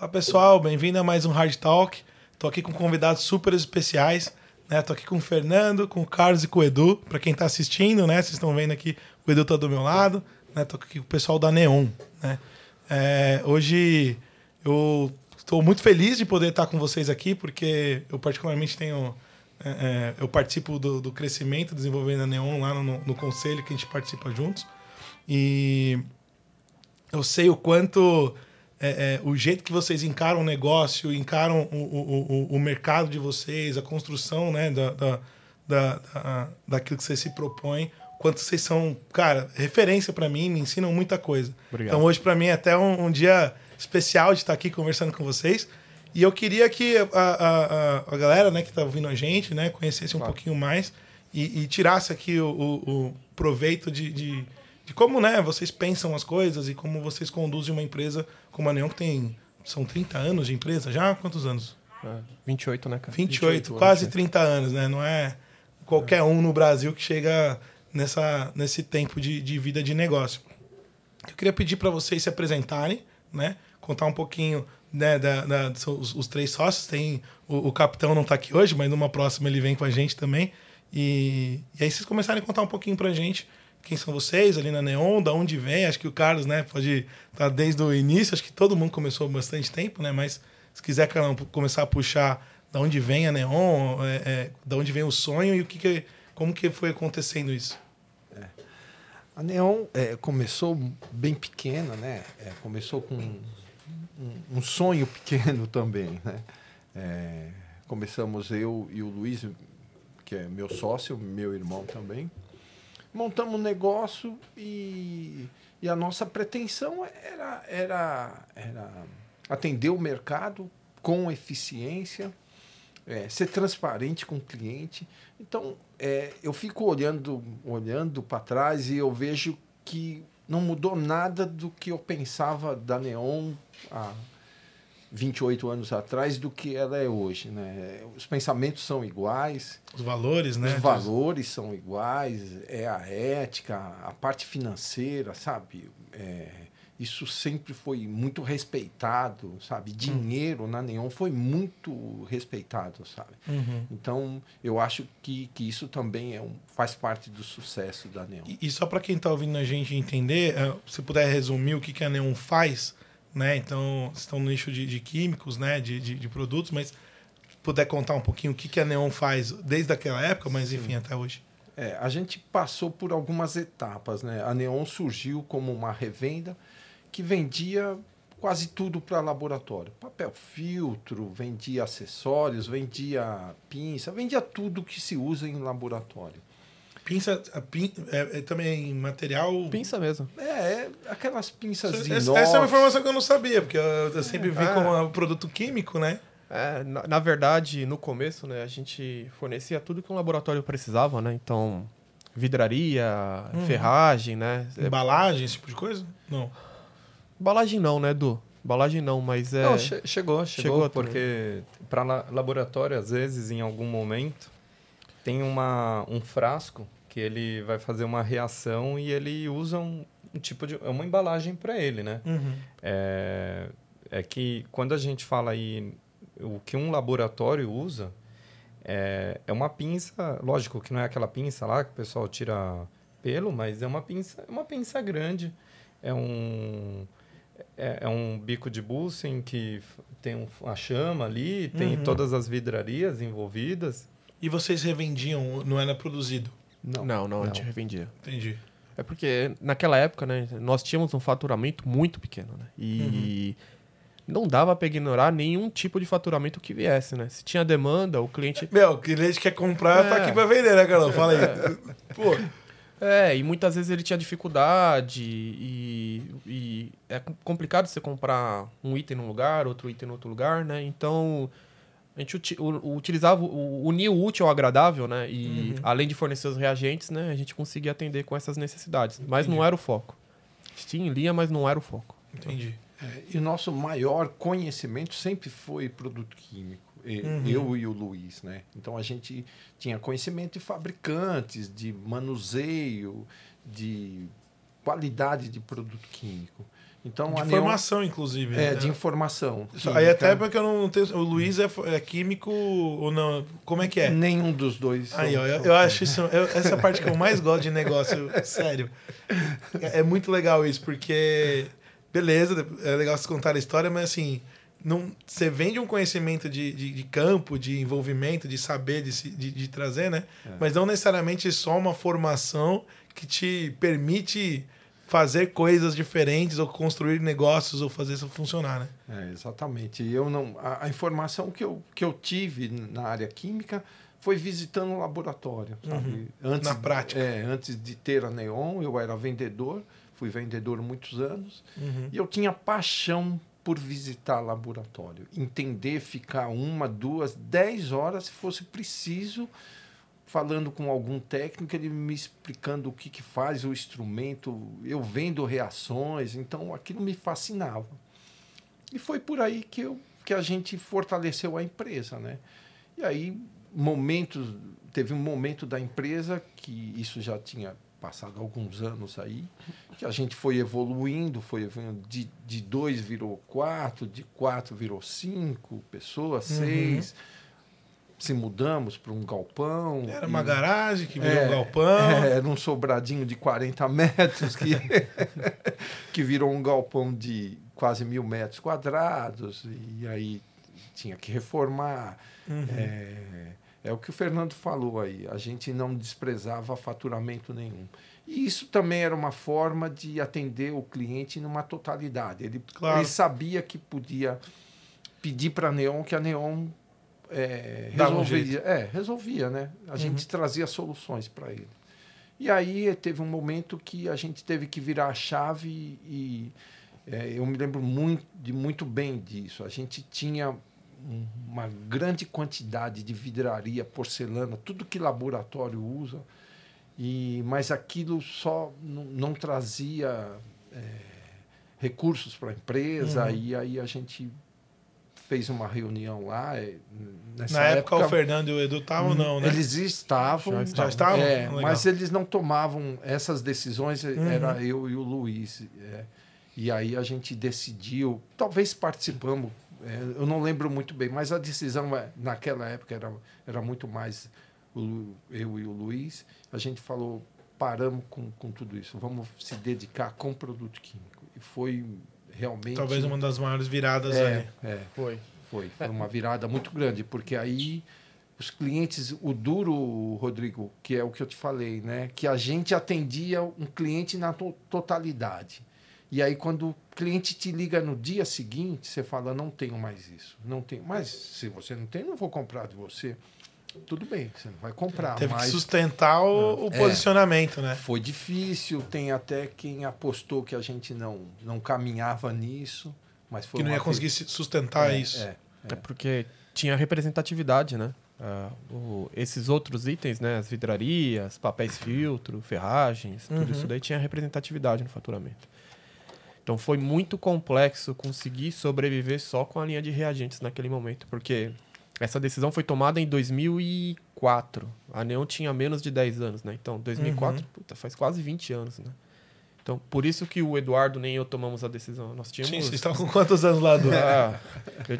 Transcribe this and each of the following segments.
Fala pessoal, bem-vindo a mais um Hard Talk. Tô aqui com convidados super especiais, né? Tô aqui com o Fernando, com o Carlos e com o Edu. Para quem tá assistindo, né? Vocês estão vendo aqui, o Edu tá do meu lado, né? Tô aqui com o pessoal da Neon, né? É, hoje eu estou muito feliz de poder estar com vocês aqui, porque eu particularmente tenho é, é, eu participo do, do crescimento, desenvolvendo a Neon lá no, no conselho que a gente participa juntos. E eu sei o quanto é, é, o jeito que vocês encaram o negócio, encaram o, o, o, o mercado de vocês, a construção né, da, da, da, da, daquilo que vocês se propõem, quanto vocês são, cara, referência para mim, me ensinam muita coisa. Obrigado. Então hoje para mim é até um, um, dia especial de estar aqui conversando com vocês. E eu queria que a, a, a, a galera né, que está ouvindo a gente né, conhecesse um claro. pouquinho mais e, e, tirasse aqui o, o proveito de, de de como né, vocês pensam as coisas e como vocês conduzem uma empresa como a Neon, que tem. São 30 anos de empresa já? Quantos anos? É, 28, né, cara? 28, 28 quase anos, 30 anos, né? Não é qualquer é. um no Brasil que chega nessa, nesse tempo de, de vida de negócio. Eu queria pedir para vocês se apresentarem, né? Contar um pouquinho né, da, da os, os, três sócios. Tem o, o capitão não está aqui hoje, mas numa próxima ele vem com a gente também. E, e aí vocês começarem a contar um pouquinho para a gente quem são vocês ali na Neon, da onde vem. Acho que o Carlos, né, pode estar tá desde o início. Acho que todo mundo começou bastante tempo, né? Mas se quiser começar a puxar da onde vem a Neon, é, é, da onde vem o sonho e o que, que como que foi acontecendo isso. É. A Neon é, começou bem pequena, né? É, começou com um, um, sonho pequeno também, né? É, começamos eu e o Luiz, que é meu sócio, meu irmão também montamos um negócio e, e a nossa pretensão era, era, era atender o mercado com eficiência, é, ser transparente com o cliente. Então, é, eu fico olhando, olhando para trás e eu vejo que não mudou nada do que eu pensava da Neon há 28 anos atrás do que ela é hoje, né? Os pensamentos são iguais, os valores, né? Os valores são iguais, é a ética, a parte financeira, sabe? É, isso sempre foi muito respeitado, sabe? Dinheiro na Neon foi muito respeitado, sabe? Uhum. Então, eu acho que, que isso também é um, faz parte do sucesso da Neon. E, e só para quem está ouvindo a gente entender, é, se puder resumir o que, que a Neon faz, né? Então, estão no nicho de, de químicos, né? De, de, de, produtos, mas puder contar um pouquinho o que, que a Neon faz desde aquela época, mas enfim, Sim. até hoje. É, a gente passou por algumas etapas, né? A Neon surgiu como uma revenda que vendia quase tudo para laboratório. Papel filtro, vendia acessórios, vendia pinça, vendia tudo que se usa em laboratório. Pinça, pin, é, é, também material. Pinça mesmo. É, é aquelas pinças essa, essa, essa é uma informação que eu não sabia, porque eu, eu sempre vi é. como um produto químico, né? É, na, na, verdade, no começo, né, a gente fornecia tudo que um laboratório precisava, né? Então, vidraria, uhum. ferragem, né? Embalagem, esse tipo de coisa? Não. Embalagem não, né, Edu? Embalagem não, mas é. Não, che chegou, chegou, chegou porque para laboratório, às vezes, em algum momento, tem uma, um frasco que ele vai fazer uma reação e ele usa um, um tipo de. É uma embalagem para ele, né? Uhum. É, é que quando a gente fala aí o que um laboratório usa, é, é uma pinça, lógico que não é aquela pinça lá que o pessoal tira pelo, mas é uma pinça, é uma pinça grande, é um é, é um bico de Bunsen que tem um, a chama ali, tem uhum. todas as vidrarias envolvidas. E vocês revendiam, não era produzido? Não, não, não, a gente revendia. Entendi. É porque naquela época, né, nós tínhamos um faturamento muito pequeno, né? E uhum. não dava para ignorar nenhum tipo de faturamento que viesse, né? Se tinha demanda, o cliente. Meu, o cliente quer comprar, é. tá aqui para vender, né, Carol? Fala aí. É. Pô. É, e muitas vezes ele tinha dificuldade e, e é complicado você comprar um item num lugar, outro item em outro lugar, né? Então a gente uti utilizava, unir o útil ao agradável, né? E uhum. além de fornecer os reagentes, né? A gente conseguia atender com essas necessidades. Entendi. Mas não era o foco. Tinha em linha, mas não era o foco. Entendi. É, e o nosso maior conhecimento sempre foi produto químico. Uhum. Eu e o Luiz, né? Então a gente tinha conhecimento de fabricantes, de manuseio, de qualidade de produto químico. Então, de informação, Neon, inclusive. É, né? de informação. Aí até porque eu não tenho. O Luiz é, é, químico ou não? Como é que é? Nenhum dos dois. Aí, ó, eu, eu acho isso. Eu, essa parte que eu mais gosto de negócio, sério. É, é muito legal isso, porque. Beleza, é legal você contar a história, mas assim. Não, você vende um conhecimento de, de, de campo, de envolvimento, de saber, de, de, de trazer, né? É. Mas não necessariamente só uma formação que te permite fazer coisas diferentes ou construir negócios ou fazer isso funcionar, né? É, exatamente. Eu não a, a, informação que eu, que eu tive na área química foi visitando o laboratório, uhum. Antes, na prática. É, antes de ter a Neon, eu era vendedor, fui vendedor muitos anos, uhum. e eu tinha paixão por visitar laboratório, entender, ficar uma, duas, dez horas se fosse preciso falando com algum técnico, ele me explicando o que, que faz o instrumento, eu vendo reações, então aquilo me fascinava. E foi por aí que, eu, que a gente fortaleceu a empresa, né? E aí, momentos, teve um momento da empresa que isso já tinha passado alguns anos aí, que a gente foi evoluindo, foi evoluindo, de, de dois virou quatro, de quatro virou cinco pessoas, uhum. seis se mudamos para um galpão. Era uma garagem que virou é, um galpão. É, era um sobradinho de 40 metros que, que virou um galpão de quase mil metros quadrados. E aí tinha que reformar. Uhum. É, é o que o Fernando falou aí. A gente não desprezava faturamento nenhum. E isso também era uma forma de atender o cliente numa totalidade. Ele, claro. ele sabia que podia pedir para a Neon que a Neon é, resolvia, um é, resolvia, né? A uhum. gente trazia soluções para ele. E aí teve um momento que a gente teve que virar a chave e, é, eu me lembro muito, de muito bem disso. A gente tinha uma grande quantidade de vidraria, porcelana, tudo que laboratório usa, e mas aquilo só não, não trazia é, recursos para a empresa, uhum. e aí a gente fez uma reunião lá. É, Na época, época, o Fernando e o Edu estavam, não, né? Eles estavam. Já estavam? Já estavam? É, mas eles não tomavam essas decisões, uhum. era eu e o Luiz. É, e aí a gente decidiu, talvez participamos, é, eu não lembro muito bem, mas a decisão é, naquela época era, era muito mais o, eu e o Luiz. A gente falou, paramos com, com tudo isso, vamos se dedicar com produto químico. E foi realmente. Talvez uma das maiores viradas é, aí. É, foi. Foi. Foi uma virada muito grande, porque aí os clientes, o duro, Rodrigo, que é o que eu te falei, né? Que a gente atendia um cliente na to totalidade. E aí, quando o cliente te liga no dia seguinte, você fala: não tenho mais isso, não tenho. Mas se você não tem, não vou comprar de você tudo bem, você não vai comprar. Teve mas... que sustentar o, o é, posicionamento, né? Foi difícil, tem até quem apostou que a gente não, não caminhava nisso, mas foi Que não ia conseguir sustentar é, isso. É, é, porque tinha representatividade, né? Uh, o, esses outros itens, né? As vidrarias, papéis filtro, ferragens, tudo uhum. isso daí tinha representatividade no faturamento. Então foi muito complexo conseguir sobreviver só com a linha de reagentes naquele momento, porque essa decisão foi tomada em 2004. A Neon tinha menos de 10 anos, né? Então, 2004, uhum. puta, faz quase 20 anos, né? Então, por isso que o Eduardo nem eu tomamos a decisão. Nós tínhamos... Sim, vocês estavam com quantos anos lá, do? Ah, eu...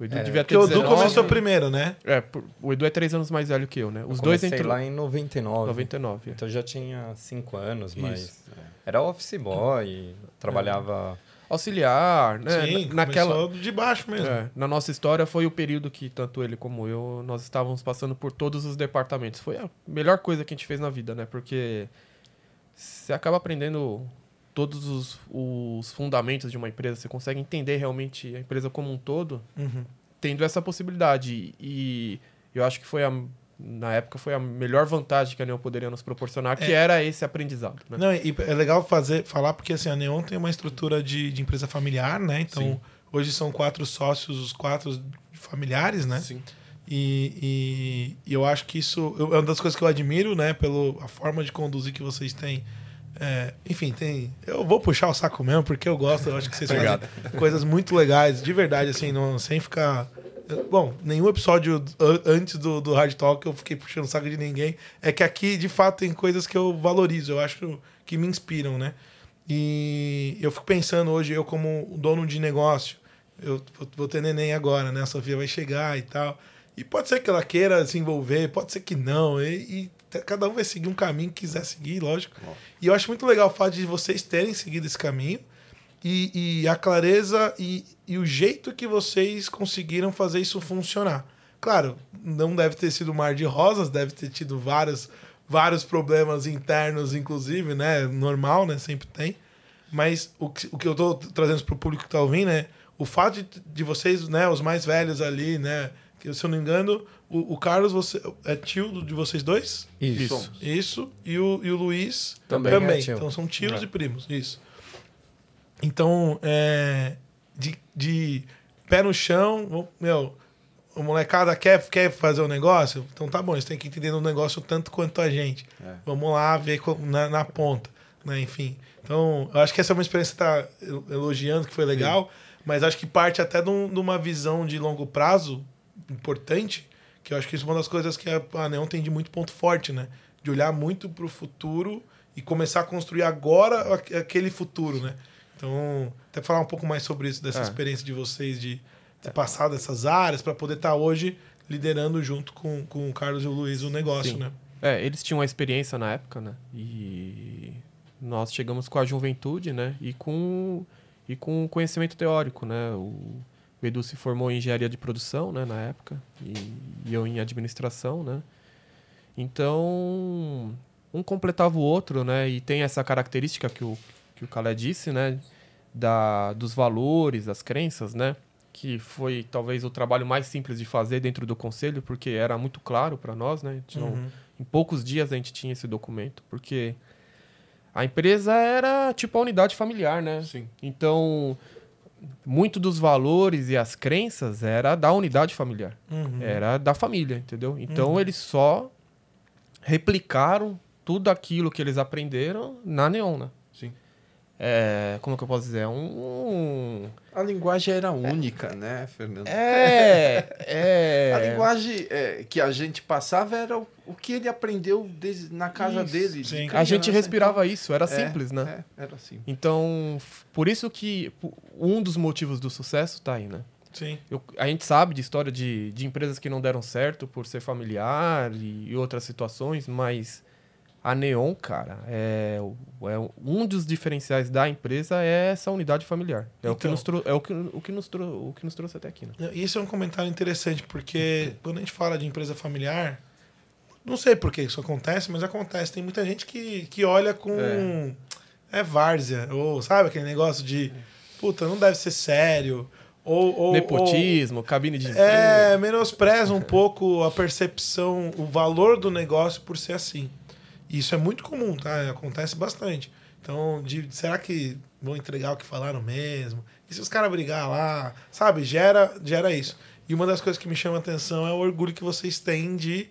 O Edu é, devia ter Porque o Edu começou primeiro, né? É, o Edu é três anos mais velho que eu, né? Os eu dois entrou lá em 99. 99. É. Então já tinha cinco anos, mas é. era office boy, trabalhava auxiliar, né? Sim, naquela de baixo mesmo. É, na nossa história foi o período que tanto ele como eu nós estávamos passando por todos os departamentos. Foi a melhor coisa que a gente fez na vida, né? Porque você acaba aprendendo todos os, os fundamentos de uma empresa, você consegue entender realmente a empresa como um todo, uhum. tendo essa possibilidade. E eu acho que foi a na época foi a melhor vantagem que a Neon poderia nos proporcionar, que é. era esse aprendizado. Né? Não, e é legal fazer, falar porque assim, a Neon tem uma estrutura de, de empresa familiar, né? Então, Sim. hoje são quatro sócios, os quatro familiares, né? Sim. E, e, e eu acho que isso é uma das coisas que eu admiro, né? Pela forma de conduzir que vocês têm. É, enfim, tem. Eu vou puxar o saco mesmo, porque eu gosto, eu acho que vocês fazem coisas muito legais, de verdade, assim, não, sem ficar Bom, nenhum episódio antes do, do Hard Talk eu fiquei puxando saco de ninguém. É que aqui, de fato, tem coisas que eu valorizo, eu acho que me inspiram, né? E eu fico pensando hoje, eu como dono de negócio, eu vou ter neném agora, né? A Sofia vai chegar e tal. E pode ser que ela queira se envolver, pode ser que não. E, e cada um vai seguir um caminho que quiser seguir, lógico. E eu acho muito legal o fato de vocês terem seguido esse caminho e, e a clareza e, e o jeito que vocês conseguiram fazer isso funcionar. Claro, não deve ter sido mar de rosas, deve ter tido vários, vários problemas internos, inclusive, né? Normal, né? Sempre tem. Mas o que, o que eu tô trazendo para o público que tá ouvindo é o fato de, de, vocês, né, os mais velhos ali, né? Que, se eu não me engano, o, o Carlos você, é tio de vocês dois? Isso. Isso. E o, e o Luiz também. também. É então são tios é. e primos. Isso. Então, é, de, de pé no chão, meu, o molecada quer, quer fazer o um negócio, então tá bom, eles têm que entender o negócio tanto quanto a gente. É. Vamos lá ver na, na, ponta, né? Enfim. Então, eu acho que essa é uma experiência que tá elogiando, que foi legal, Sim. mas acho que parte até de, um, de, uma visão de longo prazo importante, que eu acho que isso é uma das coisas que a Neon tem de muito ponto forte, né? De olhar muito para o futuro e começar a construir agora aquele futuro, né? Então, até falar um pouco mais sobre isso, dessa é. experiência de vocês de ter passado essas áreas para poder estar tá hoje liderando junto com, com o Carlos e o Luiz o negócio, Sim. né? É, eles tinham a experiência na época, né? E nós chegamos com a juventude, né? E com e com conhecimento teórico, né? O, o Edu se formou em engenharia de produção, né? Na época e, e eu em administração, né? Então um completava o outro, né? E tem essa característica que o que o Calé disse, né? Da, dos valores, das crenças, né? Que foi talvez o trabalho mais simples de fazer dentro do conselho, porque era muito claro para nós, né? Uhum. Em poucos dias a gente tinha esse documento, porque a empresa era tipo a unidade familiar, né? Sim. Então, muito dos valores e as crenças era da unidade familiar. Uhum. Era da família, entendeu? Então, uhum. eles só replicaram tudo aquilo que eles aprenderam na Neon, né? É, como que eu posso dizer? Um, A linguagem era única, é, né, Fernando? É, é. A linguagem é, que a gente passava era o, o que ele aprendeu desde, na casa isso, dele. De a gente respirava então, isso, era é, simples, né? É, era assim. Então, por isso que um dos motivos do sucesso tá aí, né? Sim. Eu, a gente sabe de história de, de empresas que não deram certo por ser familiar e, e outras situações, mas a Neon, cara, é, é um dos diferenciais da empresa é essa unidade familiar. É então, o que então. nos é o que, o que nos trou o que nos trouxe até aqui. Né? Isso é um comentário interessante porque quando a gente fala de empresa familiar, não sei por que isso acontece, mas acontece. Tem muita gente que, que olha com é, é várzea ou sabe aquele negócio de puta, não deve ser sério. Ou, ou, Nepotismo, ou, cabine de É, menospreza um pouco a percepção, o valor do negócio por ser assim. Isso é muito comum, tá? Acontece bastante. Então, de, será que vão entregar o que falaram mesmo? E se os caras brigar lá? Sabe? Gera, gera isso. E uma das coisas que me chama a atenção é o orgulho que vocês têm de.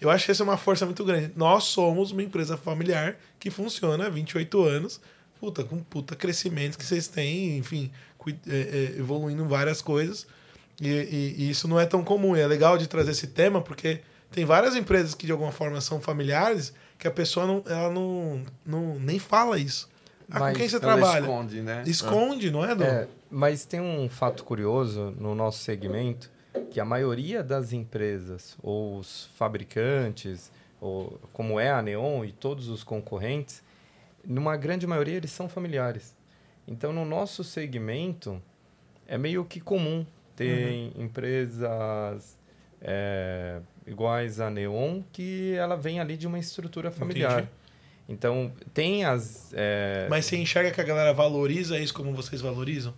Eu acho que essa é uma força muito grande. Nós somos uma empresa familiar que funciona há 28 anos. Puta, com puta crescimento que vocês têm, enfim, é, é, evoluindo várias coisas. E, e, e, isso não é tão comum. E é legal de trazer esse tema porque tem várias empresas que de alguma forma são familiares que a pessoa não, ela não, não nem fala isso. Ah, com quem você trabalha? Esconde, né? Esconde, não é, Dom? É, mas tem um fato curioso no nosso segmento que a maioria das empresas, ou os fabricantes, ou como é a Neon e todos os concorrentes, numa grande maioria eles são familiares. Então, no nosso segmento, é meio que comum ter uhum. empresas é, iguais a Neon, que ela vem ali de uma estrutura familiar. Entendi. Então, tem as. É... Mas você enxerga que a galera valoriza isso como vocês valorizam?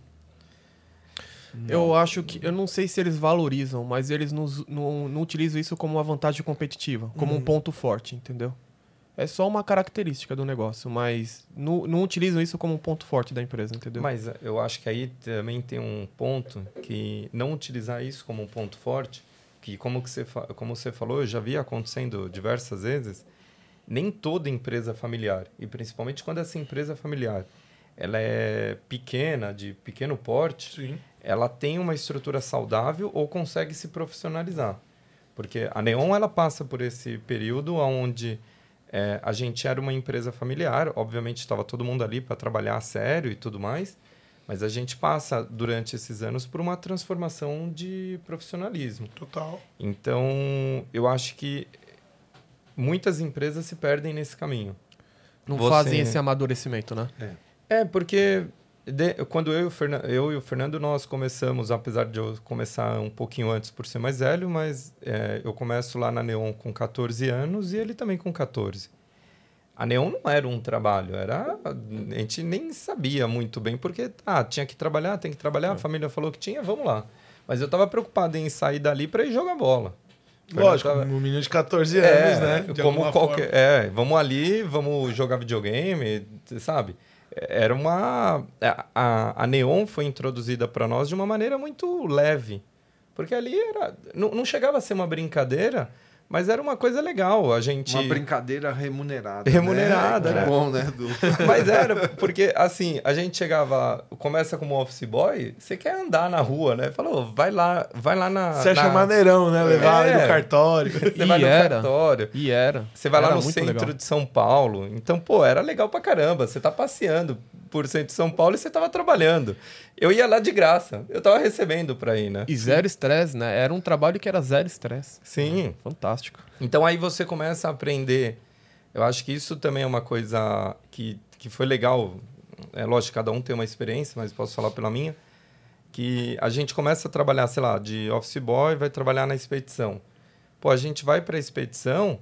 Não. Eu acho que. Eu não sei se eles valorizam, mas eles não, não, não utilizam isso como uma vantagem competitiva, como um uhum. ponto forte, entendeu? É só uma característica do negócio, mas não, não utilizam isso como um ponto forte da empresa, entendeu? Mas eu acho que aí também tem um ponto que não utilizar isso como um ponto forte que como, que você, como você falou, eu já vi acontecendo diversas vezes, nem toda empresa familiar, e principalmente quando essa empresa familiar ela é pequena, de pequeno porte, Sim. ela tem uma estrutura saudável ou consegue se profissionalizar. Porque a Neon ela passa por esse período onde É, a gente era uma empresa familiar, obviamente estava todo mundo ali para trabalhar a sério e tudo mais, mas a gente passa durante esses anos por uma transformação de profissionalismo. Total. Então, eu acho que muitas empresas se perdem nesse caminho. Não Você... fazem esse amadurecimento, né? É, é porque de, quando eu e, Fernando, eu e, o Fernando nós começamos, apesar de eu começar um pouquinho antes por ser mais velho, mas é, eu começo lá na Neon com 14 anos e ele também com 14. A Neon não era um trabalho, era a gente nem sabia muito bem porque ah, tinha que trabalhar, tem que trabalhar, a é. família falou que tinha, vamos lá. Mas eu estava preocupado em sair dali para ir jogar bola. Lógico, tava... um menino de 14 anos, é, né? De como qualquer, forma. é, vamos ali, vamos jogar videogame, sabe? era uma. A, a Neon foi introduzida para nós de uma maneira muito leve. Porque ali era. Não, não chegava a ser uma brincadeira, mas era uma coisa legal. A gente. Uma brincadeira remunerada. Remunerada, né? né? bom, né? Do... Mas era, porque assim, a gente chegava, começa como office boy, você quer andar na rua, né? Falou, vai lá, vai lá na. Você acha na... maneirão, né? Levar é. no cartório. Você e vai no era. cartório. E era. Você vai era lá no centro legal. de São Paulo. Então, pô, era legal pra caramba. Você tá passeando por centro de São Paulo e você tava trabalhando. Eu ia lá de graça. Eu tava recebendo pra ir, né? E zero estresse, né? Era um trabalho que era zero estresse. Sim. Fantástico. Então aí você começa a aprender. Eu acho que isso também é uma coisa que, que foi legal. É lógico, cada um tem uma experiência, mas posso falar pela minha. Que a gente começa a trabalhar, sei lá, de office boy, vai trabalhar na expedição. Pô, a gente vai para a expedição,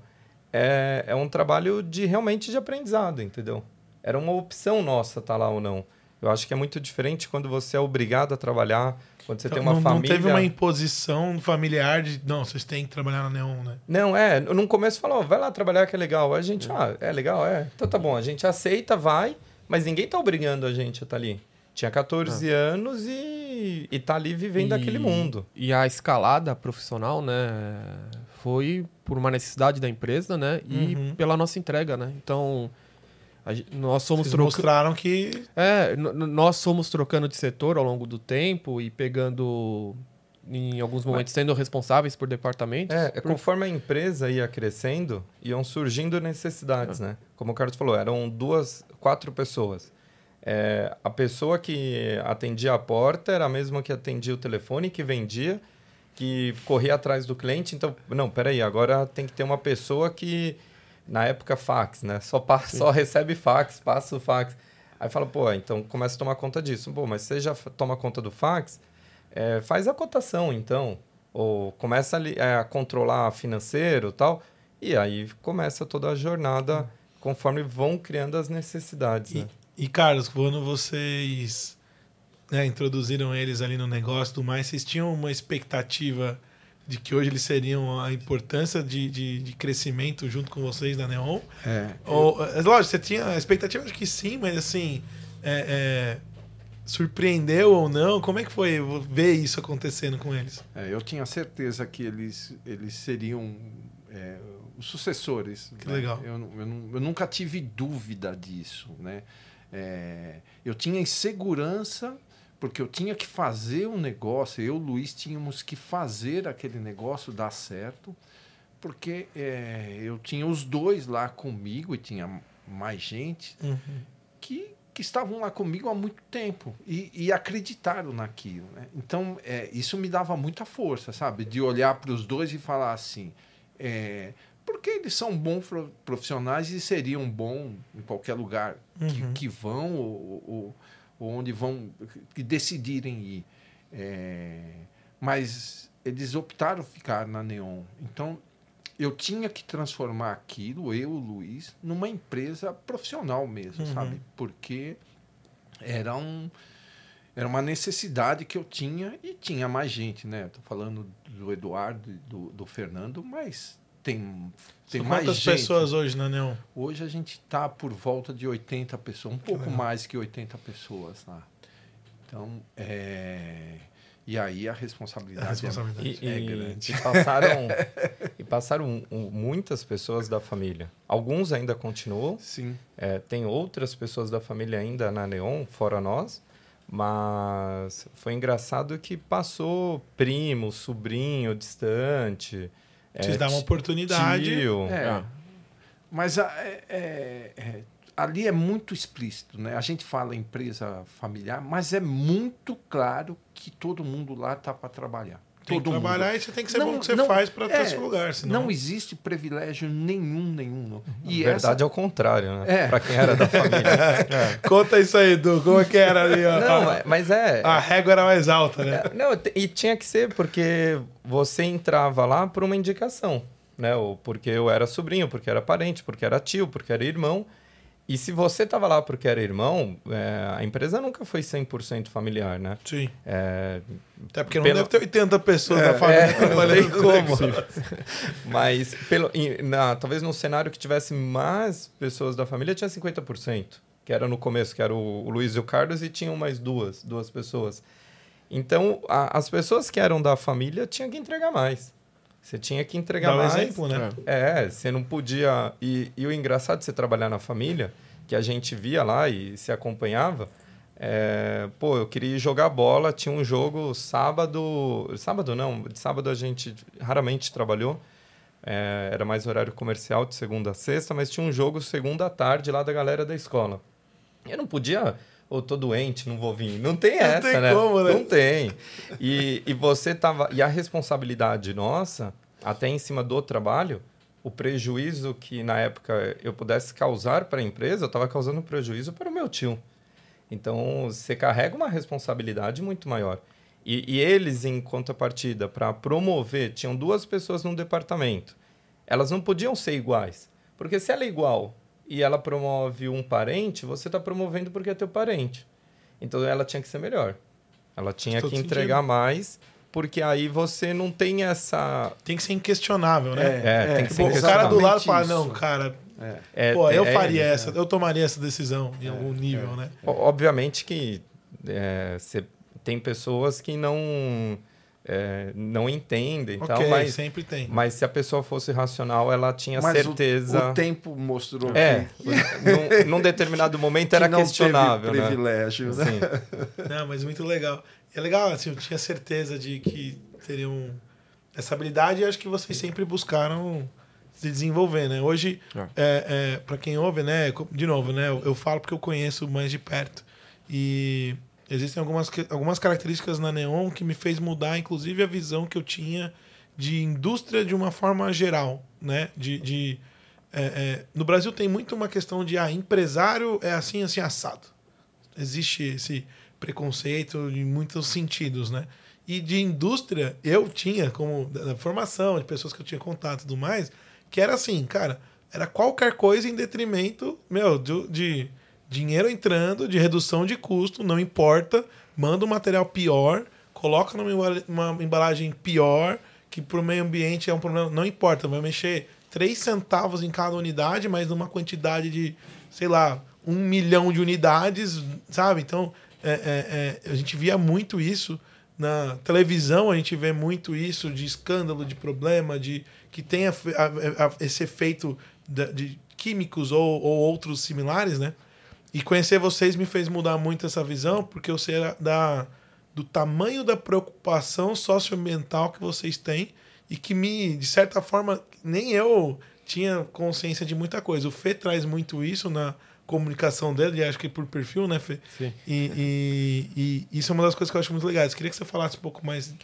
é, é um trabalho de realmente de aprendizado, entendeu? Era uma opção nossa estar tá lá ou não. Eu acho que é muito diferente quando você é obrigado a trabalhar, quando você então, tem uma não, família. Não teve uma imposição familiar de, não, vocês têm que trabalhar na Neon, né? Não, é. No começo falou, vai lá trabalhar que é legal. A gente, é. ah, é legal, é. Então tá bom, a gente aceita, vai, mas ninguém tá obrigando a gente a estar tá ali. Tinha 14 ah. anos e, e tá ali vivendo e, aquele mundo. E a escalada profissional, né, foi por uma necessidade da empresa, né, e uhum. pela nossa entrega, né. Então, nós somos troca... mostraram que é nós somos trocando de setor ao longo do tempo e pegando em alguns momentos sendo responsáveis por departamentos. É, é por... conforme a empresa ia crescendo iam surgindo necessidades é. né? Como o Carlos falou eram duas quatro pessoas. É, a pessoa que atendia a porta era a mesma que atendia o telefone que vendia que corria atrás do cliente. Então não peraí agora tem que ter uma pessoa que na época fax, né? Só, passa, só recebe fax, passa o fax. Aí fala, pô, então começa a tomar conta disso. Pô, mas você já toma conta do fax, é, faz a cotação, então. Ou começa a, é, a controlar financeiro tal. E aí começa toda a jornada conforme vão criando as necessidades. E, né? e Carlos, quando vocês né, introduziram eles ali no negócio do mais, vocês tinham uma expectativa de que hoje eles seriam a importância de, de, de crescimento junto com vocês da Neon? É. Ou, é, lógico, você tinha a expectativa, acho que sim, mas assim, é, é, surpreendeu ou não? Como é que foi ver isso acontecendo com eles? É, eu tinha certeza que eles, eles seriam é, os sucessores. Que né? legal. Eu, eu, eu, nunca tive dúvida disso, né? É, eu tinha insegurança porque eu tinha que fazer um negócio, eu e o Luiz tínhamos que fazer aquele negócio dar certo, porque é, eu tinha os dois lá comigo e tinha mais gente uhum. que, que estavam lá comigo há muito tempo e, e acreditaram naquilo. Né? Então, é, isso me dava muita força, sabe? De olhar para os dois e falar assim. É, porque eles são bons profissionais e seriam bons em qualquer lugar uhum. que, que, vão ou, ou onde vão que decidirem ir. É, mas eles optaram ficar na Neon. Então eu tinha que transformar aquilo, eu, o Luiz, numa empresa profissional mesmo, uhum. sabe? Porque era um era uma necessidade que eu tinha e tinha mais gente, né? Estou falando do Eduardo e do, do Fernando, mas tem, tem São mais quantas gente. pessoas hoje na Neon? Hoje a gente está por volta de 80 pessoas, um que pouco legal. mais que 80 pessoas lá. Então, é... E aí a responsabilidade, a responsabilidade é, e, é grande. E passaram, e passaram muitas pessoas da família. Alguns ainda continuam. Sim. É, tem outras pessoas da família ainda na Neon, fora nós. Mas foi engraçado que passou primo, sobrinho, distante. Te é, dá uma oportunidade. Tio. É. Ah. Mas é, é, é, ali é muito explícito, né? A gente fala empresa familiar, mas é muito claro que todo mundo lá está para trabalhar. Tem todo que trabalhar mundo. e você tem que ser não, bom que você não, faz para ter é, esse lugar. Senão... Não existe privilégio nenhum, nenhum. E Na verdade essa... é o contrário, né? É. Para quem era da família. é. Conta isso aí, Edu. Como é que era ali? Ó, não, a, mas é... A régua era mais alta, né? É, não, e tinha que ser porque você entrava lá por uma indicação, né? Ou porque eu era sobrinho, porque era parente, porque era tio, porque era irmão. E se você estava lá porque era irmão, é, a empresa nunca foi 100% familiar, né? Sim. É, Até porque não pelo... deve ter 80 pessoas é, da família é, trabalhando como. Mas pelo, na, talvez num cenário que tivesse mais pessoas da família, tinha 50%. Que era no começo, que era o, o Luiz e o Carlos, e tinham mais duas, duas pessoas. Então, a, as pessoas que eram da família tinham que entregar mais. Você tinha que entregar Dá um mais. exemplo, né? É, você não podia. E, e, o engraçado de você trabalhar na família, que a gente via lá e se acompanhava, é, pô, eu queria jogar bola, tinha um jogo sábado. Sábado não, de sábado a gente raramente trabalhou. É, era mais horário comercial de segunda a sexta, mas tinha um jogo segunda à tarde lá da galera da escola. Eu não podia ou tô doente, não vou vir. Não tem não essa, tem né? Como, né? Não tem. E, e você tava. E a responsabilidade nossa, até em cima do trabalho, o prejuízo que na época eu pudesse causar para a empresa, eu estava causando prejuízo para o meu tio. Então você carrega uma responsabilidade muito maior. E, e eles, em contrapartida, para promover, tinham duas pessoas no departamento. Elas não podiam ser iguais. Porque se ela é igual e ela promove um parente, você está promovendo porque é teu parente. Então ela tinha que ser melhor. Ela tinha Estou que entregar sentindo. mais, porque aí você não tem essa. Tem que ser inquestionável, né? É, é tem que ser O cara do lado fala, não, cara. É. Pô, eu é, faria essa, eu tomaria essa decisão em algum nível, né? Obviamente que você tem pessoas que não é, não entendem okay, tal, mas sempre tem. Mas se a pessoa fosse racional, ela tinha mas certeza. O, o tempo mostrou é, que num, num determinado momento era não questionável, teve privilégio, né? né? Não, mas muito legal. É legal, assim, eu tinha certeza de que teriam essa habilidade e acho que vocês sempre buscaram se desenvolver, né? Hoje, é. é, é para quem ouve, né? De novo, né? Eu, eu falo porque eu conheço mais de perto e Existem algumas, algumas características na Neon que me fez mudar, inclusive, a visão que eu tinha de indústria de uma forma geral, né? De, de é, é, no Brasil tem muito uma questão de ah, empresário é assim, assim, assado. Existe esse preconceito em muitos sentidos, né? E de indústria, eu tinha, como da formação, de pessoas que eu tinha contato e tudo mais, que era assim, cara, era qualquer coisa em detrimento, meu, de, de dinheiro entrando, de redução de custo, não importa, manda um material pior, coloca numa embalagem pior, que para o meio ambiente é um problema, não importa, vai mexer 3 centavos em cada unidade, mas numa quantidade de, sei lá, um milhão de unidades, sabe? Então, é, é, é, a gente via muito isso na televisão, a gente vê muito isso de escândalo, de problema, de que tem a, a, a, esse efeito de, de químicos ou, ou outros similares, né? E conhecer vocês me fez mudar muito essa visão, porque eu sei da, do tamanho da preocupação socioambiental que vocês têm e que me, de certa forma, nem eu tinha consciência de muita coisa. O Fê traz muito isso na comunicação dele, acho que por perfil, né, Fê? Sim. E, e, e, isso é uma das coisas que eu acho muito legais. Queria que você falasse um pouco mais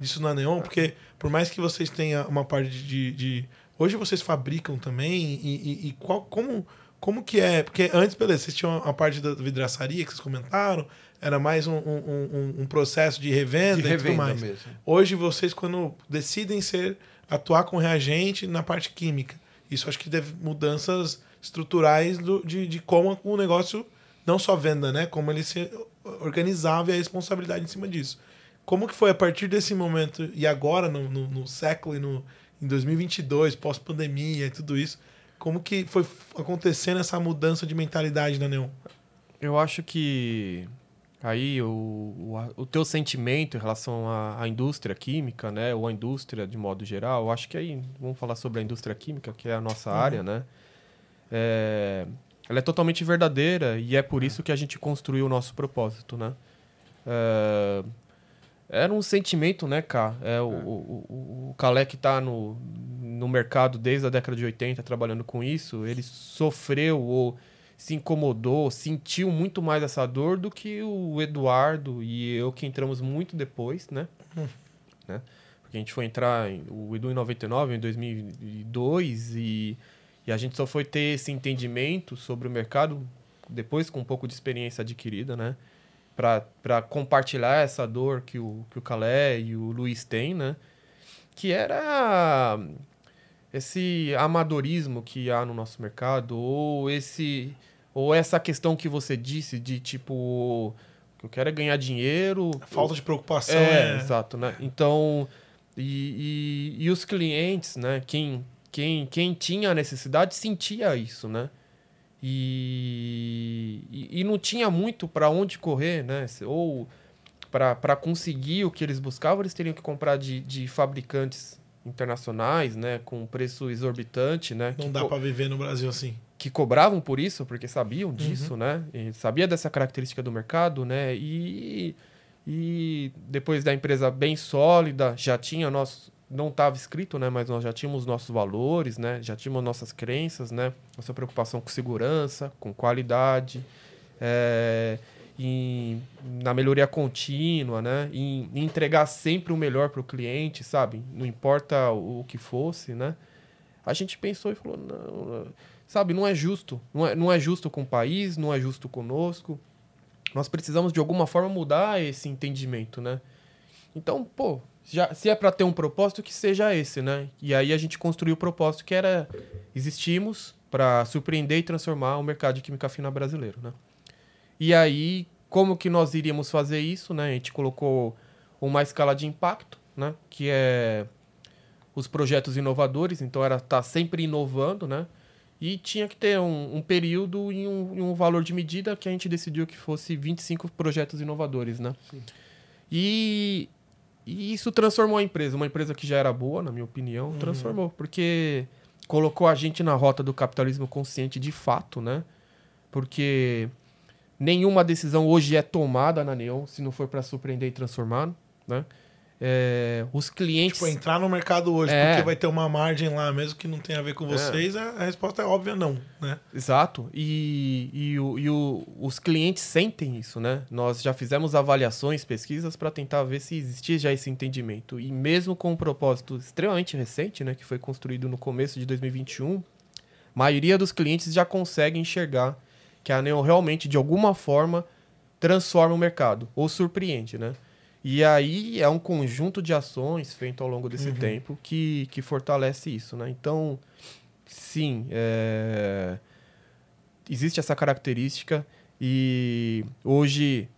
disso na Neon, porque por mais que vocês tenham uma parte de. de hoje vocês fabricam também, e, e, e qual, como como que é? Porque antes, beleza, vocês tinham a parte da vidraçaria que vocês comentaram, era mais um, um, um, um processo de revenda, de revenda e tudo mais. Mesmo. Hoje vocês, quando decidem ser atuar com reagente na parte química, isso acho que deve mudanças estruturais do, de, de como o negócio, não só venda, né? Como ele se organizava e a responsabilidade em cima disso. Como que foi a partir desse momento e agora, no, no, no século e no, em 2022, pós-pandemia e tudo isso, como que foi acontecendo essa mudança de mentalidade na Neon? Eu acho que aí o, o, o teu sentimento em relação à, à, indústria química, né, ou à indústria de modo geral, eu acho que aí vamos falar sobre a indústria química, que é a nossa uhum. área, né? É, ela é totalmente verdadeira e é por isso que a gente construiu o nosso propósito, né? É, era um sentimento, né, Cá? É, o, é. o, o, o Calé que tá no, no mercado desde a década de 80 trabalhando com isso, ele sofreu ou se incomodou, sentiu muito mais essa dor do que o Eduardo e eu que entramos muito depois, né? Né? Porque a gente foi entrar, em, o Edu em 99, em 2002 e, e a gente só foi ter esse entendimento sobre o mercado depois com um pouco de experiência adquirida, né? Para compartilhar essa dor que o, que o Calé e o Luiz têm, né? Que era esse amadorismo que há no nosso mercado ou esse ou essa questão que você disse de tipo que eu quero é ganhar dinheiro. A falta de preocupação é, é... exato né? Então e, e, e, os clientes né? Quem quem quem tinha a necessidade sentia isso né e, e, e não tinha muito para onde correr né ou para conseguir o que eles buscavam eles teriam que comprar de, de fabricantes internacionais, né, com preço exorbitante, né? Não dá para viver no Brasil assim. Que cobravam por isso, porque sabiam disso, uhum. né? E sabia dessa característica do mercado, né? E, e depois da empresa bem sólida, já tinha nosso não estava escrito, né, mas nós já tínhamos nossos valores, né? Já tínhamos nossas crenças, né? Nossa preocupação com segurança, com qualidade, é, em, na melhoria contínua, né? Em, em entregar sempre o melhor para o cliente, sabe? Não importa o, o, que fosse, né? A gente pensou e falou, não, sabe, não é justo. Não é, não é justo com o país, não é justo conosco. Nós precisamos, de alguma forma, mudar esse entendimento, né? Então, pô, já, se é para ter um propósito, que seja esse, né? E aí a gente construiu o propósito que era existimos para surpreender e transformar o mercado de química fina brasileiro, né? E aí, como que nós iríamos fazer isso, né? A gente colocou uma escala de impacto, né? Que é os projetos inovadores, então era estar tá sempre inovando, né? E tinha que ter um, um período e um, um, valor de medida que a gente decidiu que fosse 25 projetos inovadores, né? Sim. E, e isso transformou a empresa. Uma empresa que já era boa, na minha opinião, uhum. transformou. Porque colocou a gente na rota do capitalismo consciente de fato, né? Porque Nenhuma decisão hoje é tomada na Neon se não for para surpreender e transformar, né? É, os clientes. Tipo, entrar no mercado hoje é. porque vai ter uma margem lá, mesmo que não tenha a ver com é. vocês, é. a, resposta é óbvia, não. Né? Exato. E, e, o, e o, os clientes sentem isso, né? Nós já fizemos avaliações, pesquisas para tentar ver se existia já esse entendimento. E mesmo com um propósito extremamente recente, né, que foi construído no começo de 2021, a maioria dos clientes já consegue enxergar que a Neon realmente, de alguma forma, transforma o mercado, ou surpreende, né? E aí é um conjunto de ações feito ao longo desse uhum. tempo que, que fortalece isso, né? Então, sim, é... existe essa característica e hoje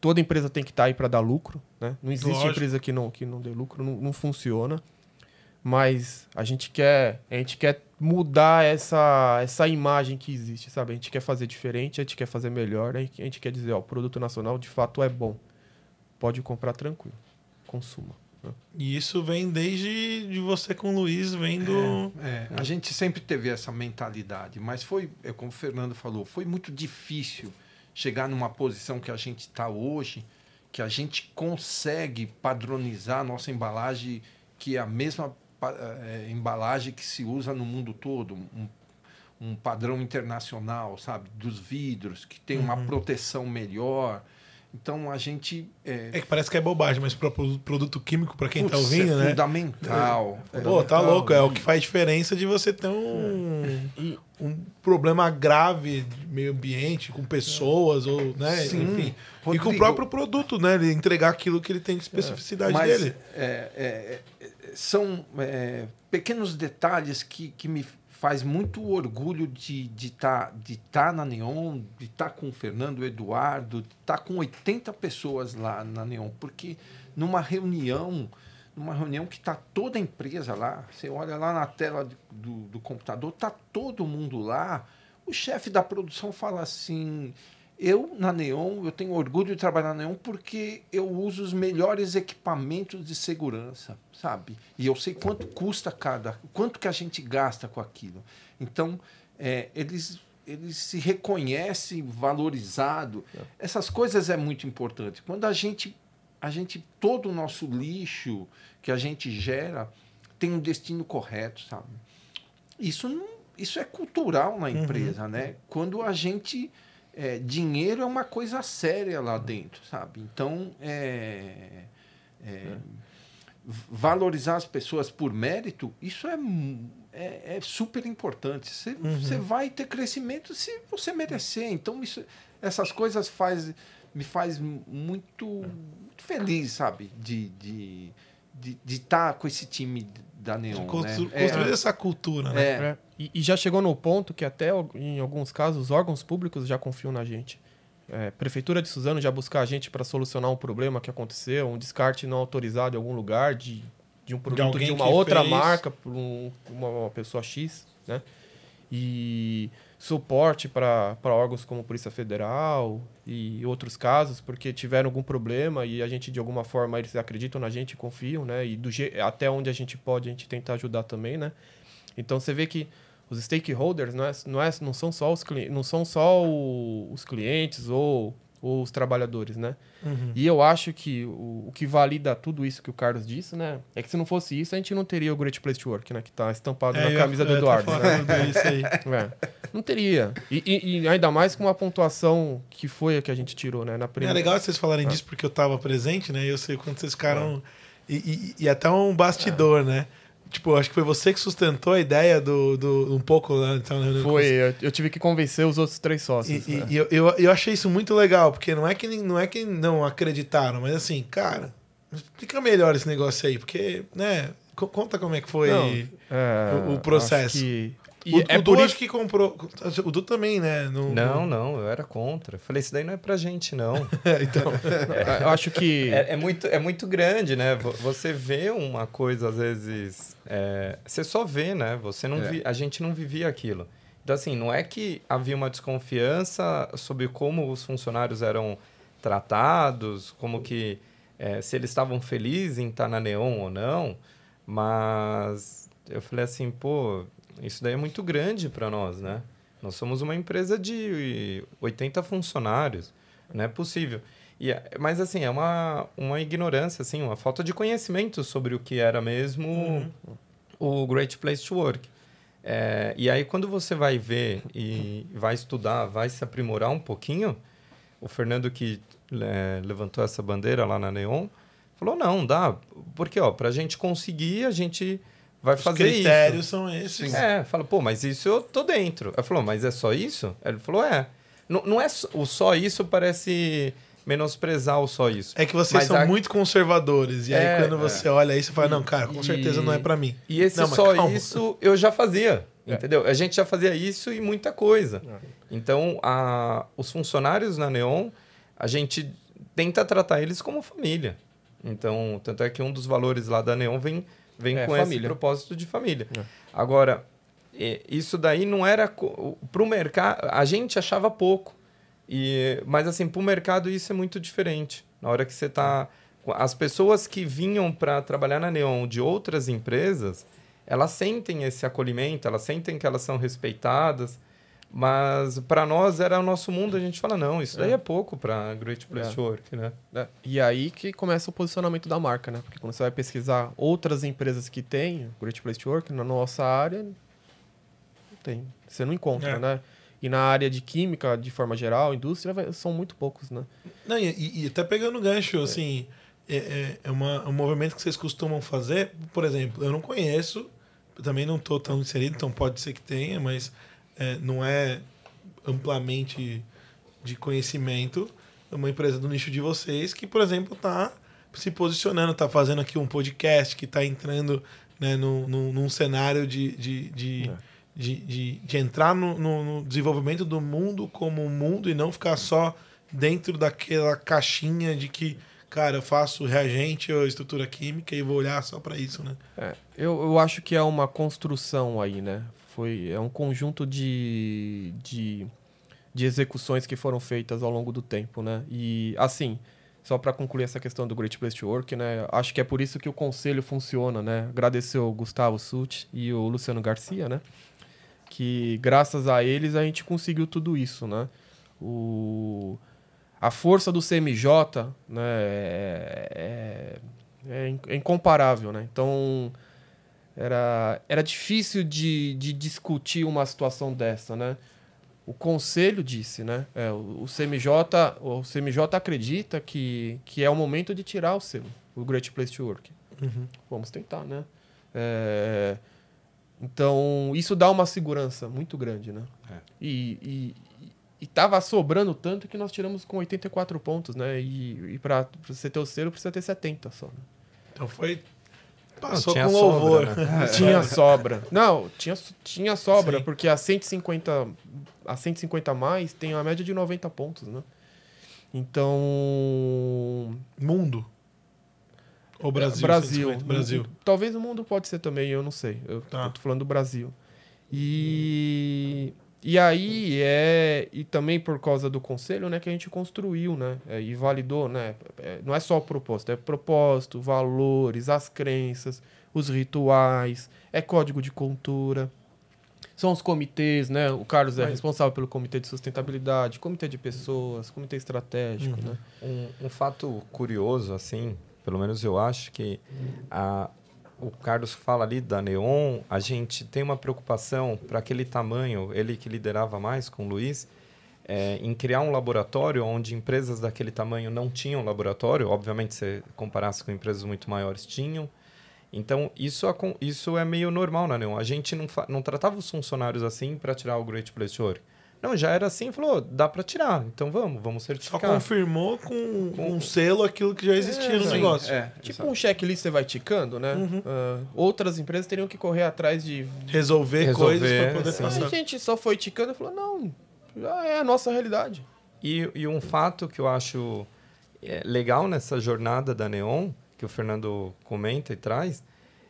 toda empresa tem que estar tá aí para dar lucro, né? Não existe Lógico. empresa que não, que não dê lucro, não, não funciona. Mas a gente quer, a gente quer mudar essa, essa imagem que existe, sabe? A gente quer fazer diferente, a gente quer fazer melhor, a gente quer dizer, ó, o produto nacional de fato é bom. Pode comprar tranquilo. Consuma. Né? E isso vem desde de você com o Luiz, vendo. É, é, a gente sempre teve essa mentalidade, mas foi, é como o Fernando falou, foi muito difícil chegar numa posição que a gente está hoje, que a gente consegue padronizar a nossa embalagem, que é a mesma é, embalagem que se usa no mundo todo, um, um padrão internacional, sabe, dos vidros, que tem uma uhum. proteção melhor. Então a gente. É, é que parece que é bobagem, mas para produto químico, para quem está ouvindo, é né? Fundamental. É. Pô, tá louco. É o que faz diferença de você ter um, é. um problema grave de meio ambiente, com pessoas, ou, né? Sim. Enfim. Rodrigo, e com o próprio produto, né? Ele entregar aquilo que ele tem de especificidade mas, dele. É, são pequenos detalhes que, que me faz muito orgulho de estar de tá, de tá na Neon, de estar tá com o Fernando, o Eduardo, de estar tá com 80 pessoas lá na Neon, porque numa reunião, numa reunião que está toda a empresa lá, você olha lá na tela do, do computador, está todo mundo lá, o chefe da produção fala assim, eu, na Neon, eu tenho orgulho de trabalhar na Neon porque eu uso os melhores equipamentos de segurança, sabe? E eu sei quanto custa cada, quanto que a gente gasta com aquilo. Então, é, eles eles se reconhecem valorizado. É. Essas coisas é muito importante. Quando a gente a gente todo o nosso lixo que a gente gera tem um destino correto, sabe? Isso não, isso é cultural na Uhum. empresa, né? Quando a gente é, dinheiro é uma coisa séria lá dentro, sabe? Então é, é, v- valorizar as pessoas por mérito, isso é é, é super importante. Você, Uhum. você vai ter crescimento se você merecer. Então isso, essas coisas faz, me faz muito, muito feliz, sabe? De de de de estar com esse time da Neon, Constru- né? É, Construir essa cultura, né? E, e já chegou no ponto que até em alguns casos os órgãos públicos já confiam na gente. É, Prefeitura de Suzano já buscar a gente para solucionar um problema que aconteceu, um descarte não autorizado em algum lugar de, de um produto de, alguém uma outra fez. marca por um- uma, pessoa X, né? E suporte para órgãos como Polícia Federal e outros casos, porque tiveram algum problema e a gente, de alguma forma, eles acreditam na gente confiam, né? E do até onde a gente pode, a gente tenta ajudar também, né? Então você vê que os stakeholders não, é, não, é, não são só os, não são só o- os clientes ou, ou os trabalhadores, né? Uhum. E eu acho que o, o que valida tudo isso que o Carlos disse, né? É que se não fosse isso, a gente não teria o Great Place to Work, né? Que tá estampado É, na eu- camisa do eu tô Eduardo. né? É, não teria. E, e- e ainda mais com uma pontuação que foi a que a gente tirou, né? Na É primeira. legal vocês falarem disso porque eu tava presente, né? E eu sei quando vocês ficaram. E, e- e até um bastidor, né? Tipo, acho que foi você que sustentou a ideia do. do um pouco lá. Então, né, Foi, eu, eu tive que convencer os outros três sócios. e- né? e eu, eu, eu achei isso muito legal, porque não é, que, não é que não acreditaram, mas assim, cara, explica melhor esse negócio aí, porque, né? co- Conta como é que foi. Não, é, o- o processo. acho que- E o, é o por Du isso acho que comprou. O Du também, né? No- Não, no- não, eu era contra. Falei, isso daí não é pra gente, não. então, Eu acho que. É, é muito, é muito grande, né? Vo- Você vê uma coisa, às vezes. é, você só vê, né? Você não É. vi- a gente não vivia aquilo. Então, assim, não é que havia uma desconfiança sobre como os funcionários eram tratados, como que. é, se eles estavam felizes em estar na Neon ou não, mas eu falei assim, pô, isso daí é muito grande para nós, né? Nós somos uma empresa de 80 funcionários, não é possível. E, é- mas assim, é uma, uma ignorância, assim, uma falta de conhecimento sobre o que era mesmo o Great Place to Work. É, e aí, quando você vai ver e vai estudar, vai se aprimorar um pouquinho, o Fernando que é, levantou essa bandeira lá na Neon, falou, não, dá, porque, ó, pra gente conseguir, a gente vai os fazer isso. critérios são esses. É, fala, pô, mas isso eu tô dentro. Ela falou, mas é só isso? Ele falou, é. Não, não é só- o só isso parece menosprezar o só isso. É que vocês Mas são a- muito conservadores. E aí, É, quando você olha isso, você fala, não, cara, com E- certeza não é pra mim. E esse Não, só calma. isso eu já fazia, É. entendeu? A gente já fazia isso e muita coisa. É. Então, a, os funcionários na Neon, a gente tenta tratar eles como família. Então, tanto é que um dos valores lá da Neon vem, vem É, com esse família. propósito de família. É. Agora, isso daí não era para o mercado. A gente achava pouco. E, mas assim, para o mercado isso é muito diferente. Na hora que você está. As pessoas que vinham para trabalhar na Neon de outras empresas, elas sentem esse acolhimento, elas sentem que elas são respeitadas. Mas para nós era o nosso mundo, a gente fala, não, isso daí é, pouco para Great Place É. to Work, né? né? E aí que começa o posicionamento da marca, né? Porque quando você vai pesquisar outras empresas que têm Great Place to Work na nossa área, não tem. Você não encontra, É. né? E na área de química, de forma geral, indústria, vai- são muito poucos, né? Não, e, e- até pegando gancho, assim, é, é, é uma- um movimento que vocês costumam fazer. Por exemplo, eu não conheço, eu também não estou tão inserido, então pode ser que tenha, mas é, não é amplamente de conhecimento. É uma empresa do nicho de vocês que, por exemplo, está se posicionando, está fazendo aqui um podcast, que está entrando né, num, num, num cenário de, de, de, É. de, de, de entrar no, no, no desenvolvimento do mundo como um mundo e não ficar só dentro daquela caixinha de que, cara, eu faço reagente ou estrutura química e vou olhar só para isso, né? É, eu, eu acho que é uma construção aí, né? Foi, é um conjunto de, de, de execuções que foram feitas ao longo do tempo, né? E, assim, só para concluir essa questão do Great Place to Work, né? Acho que é por isso que o conselho funciona, né? Agradecer Gustavo Sutti e o Luciano Garcia, né? Que graças a eles a gente conseguiu tudo isso, né? O, a força do CMJ né, é, é, é é incomparável, né? Então, Era, era difícil de, de discutir uma situação dessa, né? O conselho disse, né? É, o, o CMJ, o CMJ acredita que, que é o momento de tirar o selo, o Great Place to Work. Uhum. Vamos tentar, né? É, então, isso dá uma segurança muito grande, né? É. E, e, e tava sobrando tanto que nós tiramos com 84 pontos, né? E, e para você ter o selo, precisa ter 70 só. Né? Então foi. Passou tinha com sobra, louvor. né? Tinha sobra. Não, tinha, tinha sobra, Sim. porque a 150, a 150 a mais tem a média de 90 pontos, né? Então. Mundo. Ou Brasil? Brasil. 150, Brasil. Talvez o mundo pode ser também, eu não sei. Eu Tá. tô falando do Brasil. E. E aí é. E também por causa do conselho, né, que a gente construiu, né? é, e validou, né? é, não é só o propósito, é propósito, valores, as crenças, os rituais, é código de cultura. São os comitês, né? O Carlos é Mas- responsável pelo comitê de sustentabilidade, comitê de pessoas, comitê estratégico, Uhum. né? Um, um fato curioso, assim, pelo menos eu acho que a, o Carlos fala ali da Neon, a gente tem uma preocupação para aquele tamanho, ele que liderava mais com o Luiz, é, em criar um laboratório onde empresas daquele tamanho não tinham laboratório, obviamente se comparasse com empresas muito maiores tinham. Então isso, isso é meio normal na Neon. A gente não, não tratava os funcionários assim para tirar o Great Place to Work. Não, já era assim, falou, dá para tirar, então vamos, vamos Só certificar. confirmou com, com um selo aquilo que já existia no Sim, negócio. É, Tipo um checklist você vai ticando, né? Uhum. Ah, outras empresas teriam que correr atrás de. Resolver, Resolver, coisas para poder sim. Mas a passar. gente só foi ticando e falou: não, já é a nossa realidade. E, e um fato que eu acho é, legal nessa jornada da Neon, que o Fernando comenta e traz,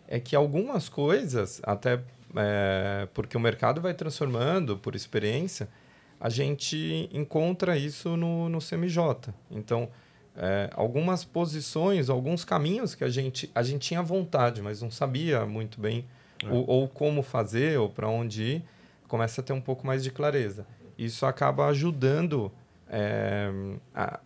é que algumas coisas, até é, porque o mercado vai transformando por experiência, a gente encontra isso no, no CMJ. Então, é, algumas posições, alguns caminhos que a gente, a gente tinha vontade, mas não sabia muito bem ou, ou como fazer ou para onde ir, começa a ter um pouco mais de clareza. Isso acaba ajudando é, a-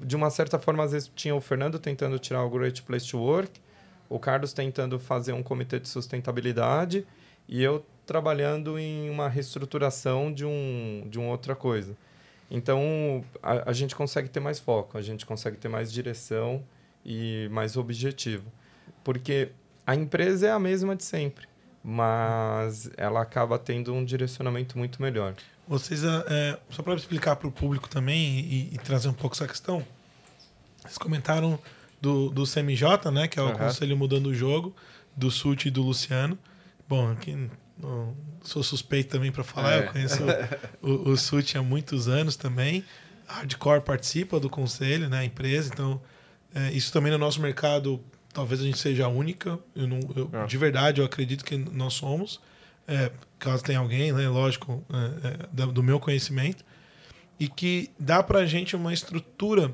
de uma certa forma, às vezes tinha o Fernando tentando tirar o Great Place to Work, o Carlos tentando fazer um comitê de sustentabilidade e eu trabalhando em uma reestruturação de, um, de uma outra coisa. Então, a, a gente consegue ter mais foco, a gente consegue ter mais direção e mais objetivo. Porque a empresa é a mesma de sempre, mas ela acaba tendo um direcionamento muito melhor. Vocês, é, só para explicar para o público também e, e trazer um pouco essa questão, vocês comentaram do, do CMJ, né, que é o Aham. Conselho Mudando o Jogo, do Sute e do Luciano. Bom, aqui não- sou suspeito também para falar, É. eu conheço o, o Sute há muitos anos também. A Hardcore participa do conselho, né, a empresa, então é, isso também no nosso mercado talvez a gente seja a única. Eu não, eu- É. De verdade, eu acredito que nós somos. É, caso tenha alguém, né, lógico, é, é, do meu conhecimento, e que dá pra gente uma estrutura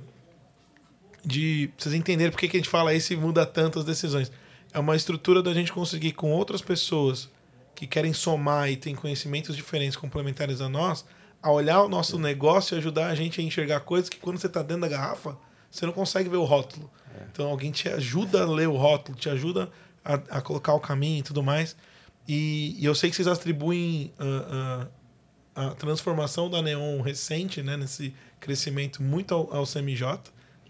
de. Vocês entenderem por que que a gente fala isso e muda tanto as decisões. É uma estrutura da gente conseguir com outras pessoas que querem somar e têm conhecimentos diferentes, complementares a nós, a olhar o nosso negócio e ajudar a gente a enxergar coisas que quando você está dentro da garrafa, você não consegue ver o rótulo. Então alguém te ajuda a ler o rótulo, te ajuda a, a colocar o caminho e tudo mais. E, e eu sei que vocês atribuem ah, ah, a transformação da Neon recente, né, nesse crescimento muito ao, ao CMJ,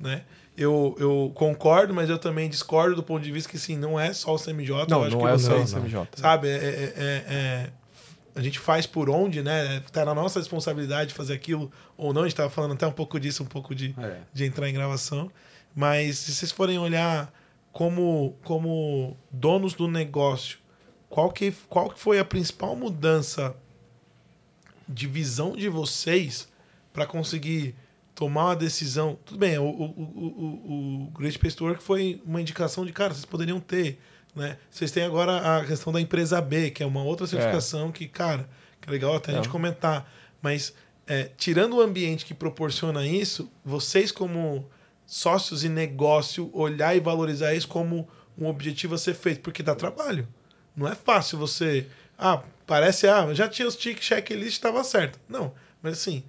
né? Eu, eu concordo, mas eu também discordo do ponto de vista que sim, não é só o CMJ. eu Não, acho não que é só o CMJ. Sabe? É, é- é- é- a gente faz por onde, né? Tá na nossa responsabilidade fazer aquilo ou não. A gente tava falando até um pouco disso, um pouco de, É. de entrar em gravação. Mas se vocês forem olhar como, como donos do negócio, qual que, qual que foi a principal mudança de visão de vocês para conseguir tomar uma decisão? Tudo bem, o, o, o, o, Great Place to Work foi uma indicação de, cara, vocês poderiam ter, né? Vocês têm agora a questão da empresa B, que é uma outra certificação que, cara, que é legal até a gente É. comentar. Mas, é, tirando o ambiente que proporciona isso, vocês como sócios e negócio, olhar e valorizar isso como um objetivo a ser feito, porque dá trabalho. Não é fácil você. Ah, parece, ah, já tinha os tic checklist, estava certo. Não, mas assim,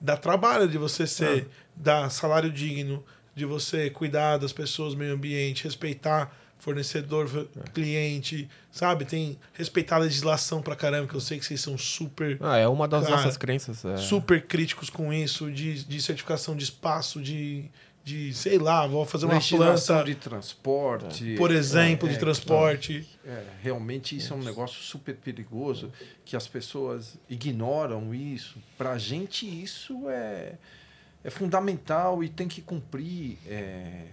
dá trabalho de você ser, dar salário digno, de você cuidar das pessoas, meio ambiente, respeitar fornecedor, cliente, sabe? Tem respeitar a legislação pra caramba, que eu sei que vocês são super. Ah, é uma das Cara, nossas crenças. é. Super críticos com isso, de, de certificação de espaço, de, de, sei lá, vou fazer uma planta, de transporte. por exemplo, é, de é, transporte. É, realmente isso é um negócio super perigoso que as pessoas ignoram isso. Para a gente isso é, é fundamental e tem que cumprir. É,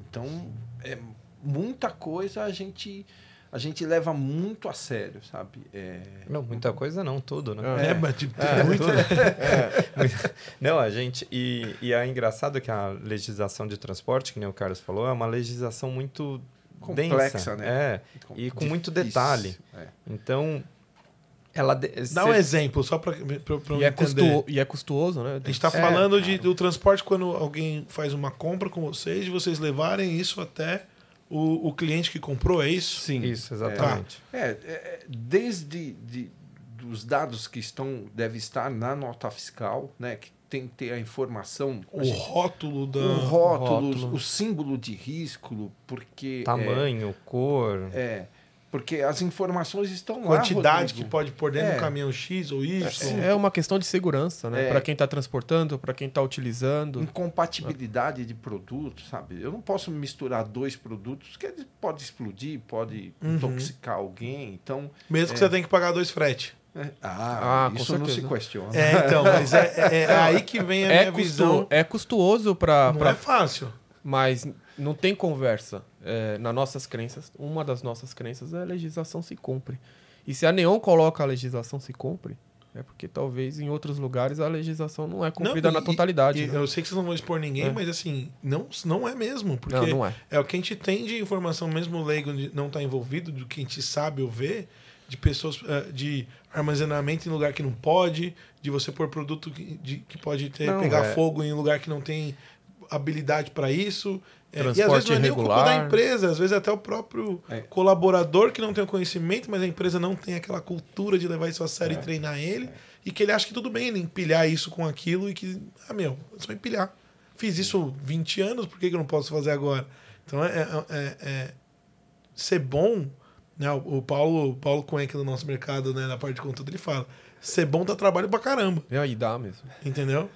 então é muita coisa a gente a gente leva muito a sério, sabe? É, Não, muita coisa não, tudo, né? É, mas tipo, É, muito, tudo. Não, a gente. E, e é engraçado que a legislação de transporte, que nem o Carlos falou, é uma legislação muito Complexa, densa. né? É. E com muito difícil. detalhe. É. Então, ela. de- Dá um cê- exemplo, só para eu E é, entender. custo, e é custoso, né? A gente está É, falando de, do transporte quando alguém faz uma compra com vocês, de vocês levarem isso até o, o cliente que comprou, é isso? Sim. Isso, exatamente. É, é, é, desde de, dos dados que estão deve estar na nota fiscal, né, que tem que ter a informação, a O gente- rótulo da. o rótulo, rótulo. o símbolo de risco, porque Tamanho, cor. é, é, porque as informações estão quantidade lá, que Rodrigo. pode pôr dentro É. do caminhão X ou Y. É uma questão de segurança, né? É. Para quem está transportando, para quem está utilizando. incompatibilidade de produtos, sabe? Eu não posso misturar dois produtos que pode explodir, pode Uhum. intoxicar alguém. Então, Mesmo que você tenha que pagar dois frete. é, ah, Ah, isso não se questiona. É, então, mas é, é- é aí que vem a É, minha custo, visão. é custuoso para. Não é fácil. Mas não tem conversa. É, nas nossas crenças, uma das nossas crenças é a legislação se cumpre. E se a Neon coloca a legislação se cumpre, é porque talvez em outros lugares a legislação não é cumprida Não, na e- totalidade. e né? eu sei que vocês não vão expor ninguém, É. mas assim, não, não é mesmo. Porque Não, não é. É o que a gente tem de informação, mesmo o leigo não estar envolvido, do que a gente sabe ou vê, de pessoas eh, de armazenamento em lugar que não pode, de você pôr produto que, de- que pode ter, Não, pegar é- fogo em lugar que não tem habilidade para isso. É, e às vezes Transporte não é nem o culpa irregular. da empresa, às vezes é até o próprio É. colaborador que não tem o conhecimento, mas a empresa não tem aquela cultura de levar isso a sério e treinar ele, e que ele acha que tudo bem ele empilhar isso com aquilo e que, ah, meu, é só empilhar. Fiz isso 20 anos, por que, que eu não posso fazer agora? Então é, é- é- é ser bom, né? O, o Paulo, o Paulo Cuenca do nosso mercado, né, na parte de conteúdo, ele fala: ser bom dá trabalho pra caramba. E aí dá mesmo. Entendeu?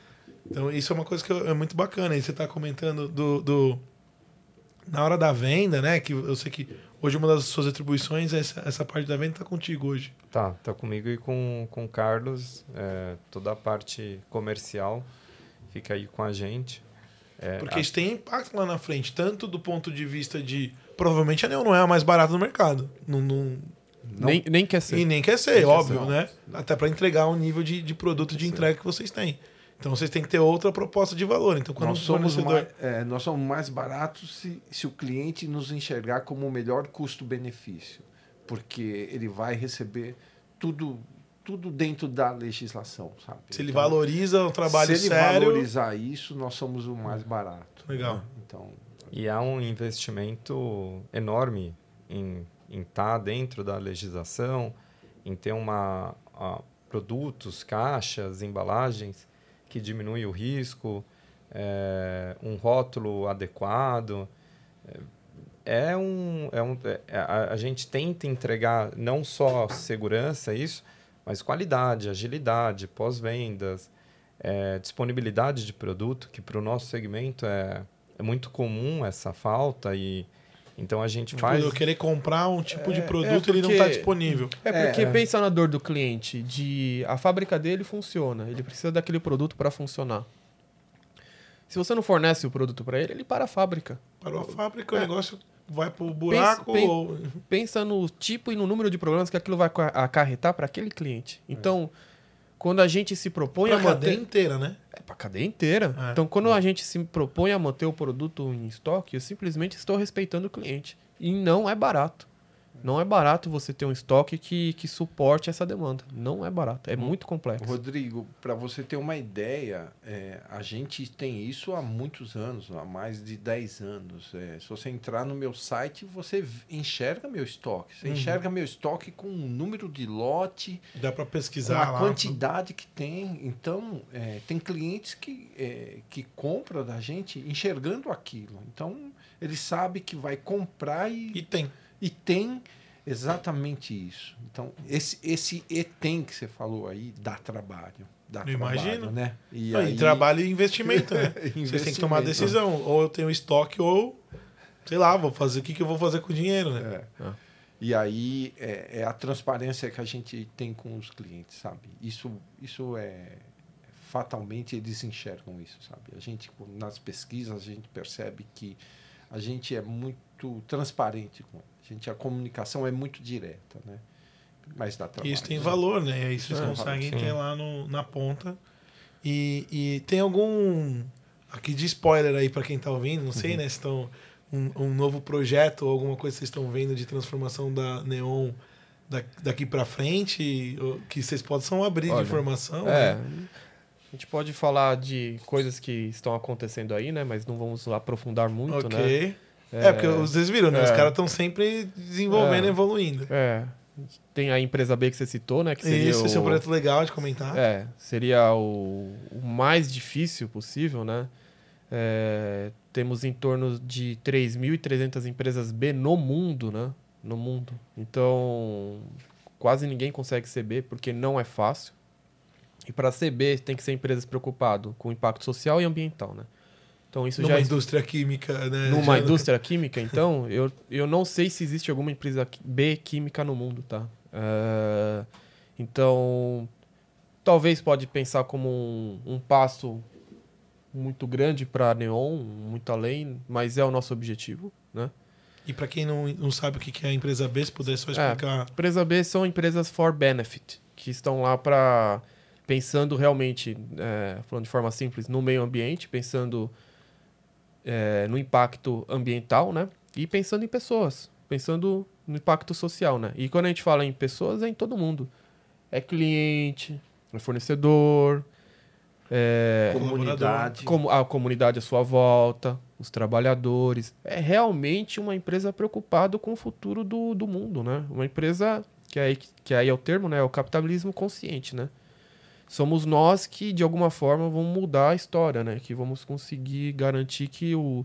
Então, isso é uma coisa que é muito bacana. E você tá comentando do, do- Na hora da venda, né? Que eu sei que hoje uma das suas atribuições é essa, essa parte da venda tá contigo hoje. Tá, tá comigo e com, com o Carlos. é, toda a parte comercial fica aí com a gente. É, Porque isso tem impacto lá na frente, tanto do ponto de vista de. Provavelmente a Neo não é a mais barata do mercado. Não, não- Nem, nem quer ser. e nem quer ser, Nem quer óbvio, ser. né? Até para entregar o nível de, de produto de entrega que vocês têm. Então vocês têm que ter outra proposta de valor. Então, quando Nós somos, fornecedor. mais, é, nós somos mais baratos se, se o cliente nos enxergar como o melhor custo-benefício, porque ele vai receber tudo, tudo dentro da legislação, sabe? Se ele Então, valoriza o trabalho se ele sério. valorizar isso, nós somos o mais barato. Legal. né? Então, E há um investimento enorme em estar dentro da legislação, em ter uma, a, produtos, caixas, embalagens que diminuem o risco, é, um rótulo adequado. É, é um, é um, é- a, a gente tenta entregar não só segurança, isso, mas qualidade, agilidade, pós-vendas, é, disponibilidade de produto, que para o nosso segmento é, é muito comum essa falta e então a gente faz Eu querer comprar um tipo de É, produto é ele não porque- está disponível. É porque É. pensa na dor do cliente, de a fábrica dele funciona, ele precisa daquele produto para funcionar. Se você não fornece o produto para ele, ele para a fábrica. Parou a fábrica, o É. negócio vai pro buraco. pen- ou- Pensa no tipo e no número de problemas que aquilo vai ca- acarretar para aquele cliente. Então, quando a gente se propõe Pra a cadeia manter inteira, né? é para cadeia inteira. É. Então, quando a gente se propõe a manter o produto em estoque, eu simplesmente estou respeitando o cliente. E não é barato. Não é barato você ter um estoque que, que suporte essa demanda. Não é barato. É muito complexo. Rodrigo, para você ter uma ideia, é, a gente tem isso há muitos anos, há mais de 10 anos. É, se você entrar no meu site, você enxerga meu estoque. Você Uhum. enxerga meu estoque com um número de lote, Dá pra com pesquisar a lá. quantidade que tem. Então, é, tem clientes que, é, que compram da gente enxergando aquilo. Então, ele sabe que vai comprar e, E tem. E tem exatamente isso. Então, esse, esse e tem que você falou aí dá trabalho. Dá Eu trabalho, imagino. né? E Não, e aí- trabalho e investimento, né? Vocês têm que tomar a Investimento. decisão. Ou eu tenho estoque, ou, sei lá, vou fazer o que, que eu vou fazer com o dinheiro, né? É. Ah. E aí é, é a transparência que a gente tem com os clientes, sabe? Isso, isso é fatalmente eles enxergam isso, sabe? A gente nas pesquisas a gente percebe que a gente é muito transparente com a gente a comunicação é muito direta, né? Mas dá trabalho. isso tem valor, né? E aí vocês É, conseguem sim. ter lá no, na ponta. E, e tem algum. Aqui de spoiler aí pra quem tá ouvindo, não sei, né? Se estão. Um, um novo projeto ou alguma coisa que vocês estão vendo de transformação da Neon da- daqui pra frente, que vocês possam abrir Olha, de informação. É. né? A gente pode falar de coisas que estão acontecendo aí, né? Mas não vamos aprofundar muito, né? É, porque vocês viram, né? Os É. caras estão sempre desenvolvendo É. evoluindo. É. Tem a empresa B que você citou, né? Que seria Isso, esse é um o- projeto legal de comentar. É, seria o, o mais difícil possível, né? É, temos em torno de 3.300 empresas B no mundo, né? No mundo. Então, quase ninguém consegue ser B porque não é fácil. E para ser B, tem que ser empresas preocupado com o impacto social e ambiental, né? Então, isso Numa já indústria química, né? numa Já- indústria química, então, eu, eu não sei se existe alguma empresa B química no mundo, tá? Eh, então, talvez pode pensar como um, um passo muito grande para Neon, muito além, mas é o nosso objetivo, né? E pra quem não, não sabe o que é a empresa B, se puder só explicar. Empresa B são empresas for benefit, que estão lá para pensando realmente, é, falando de forma simples, no meio ambiente, pensando é, no impacto ambiental, né? E pensando em pessoas, pensando no impacto social, né? E quando a gente fala em pessoas, é em todo mundo. É cliente, é fornecedor, é, comunidade. como a comunidade à sua volta, os trabalhadores. É realmente uma empresa preocupada com o futuro do, do mundo, né? Uma empresa que aí, que aí é o termo, né? É o capitalismo consciente, né? Somos nós que, de alguma forma, vamos mudar a história, né? Que vamos conseguir garantir que, o,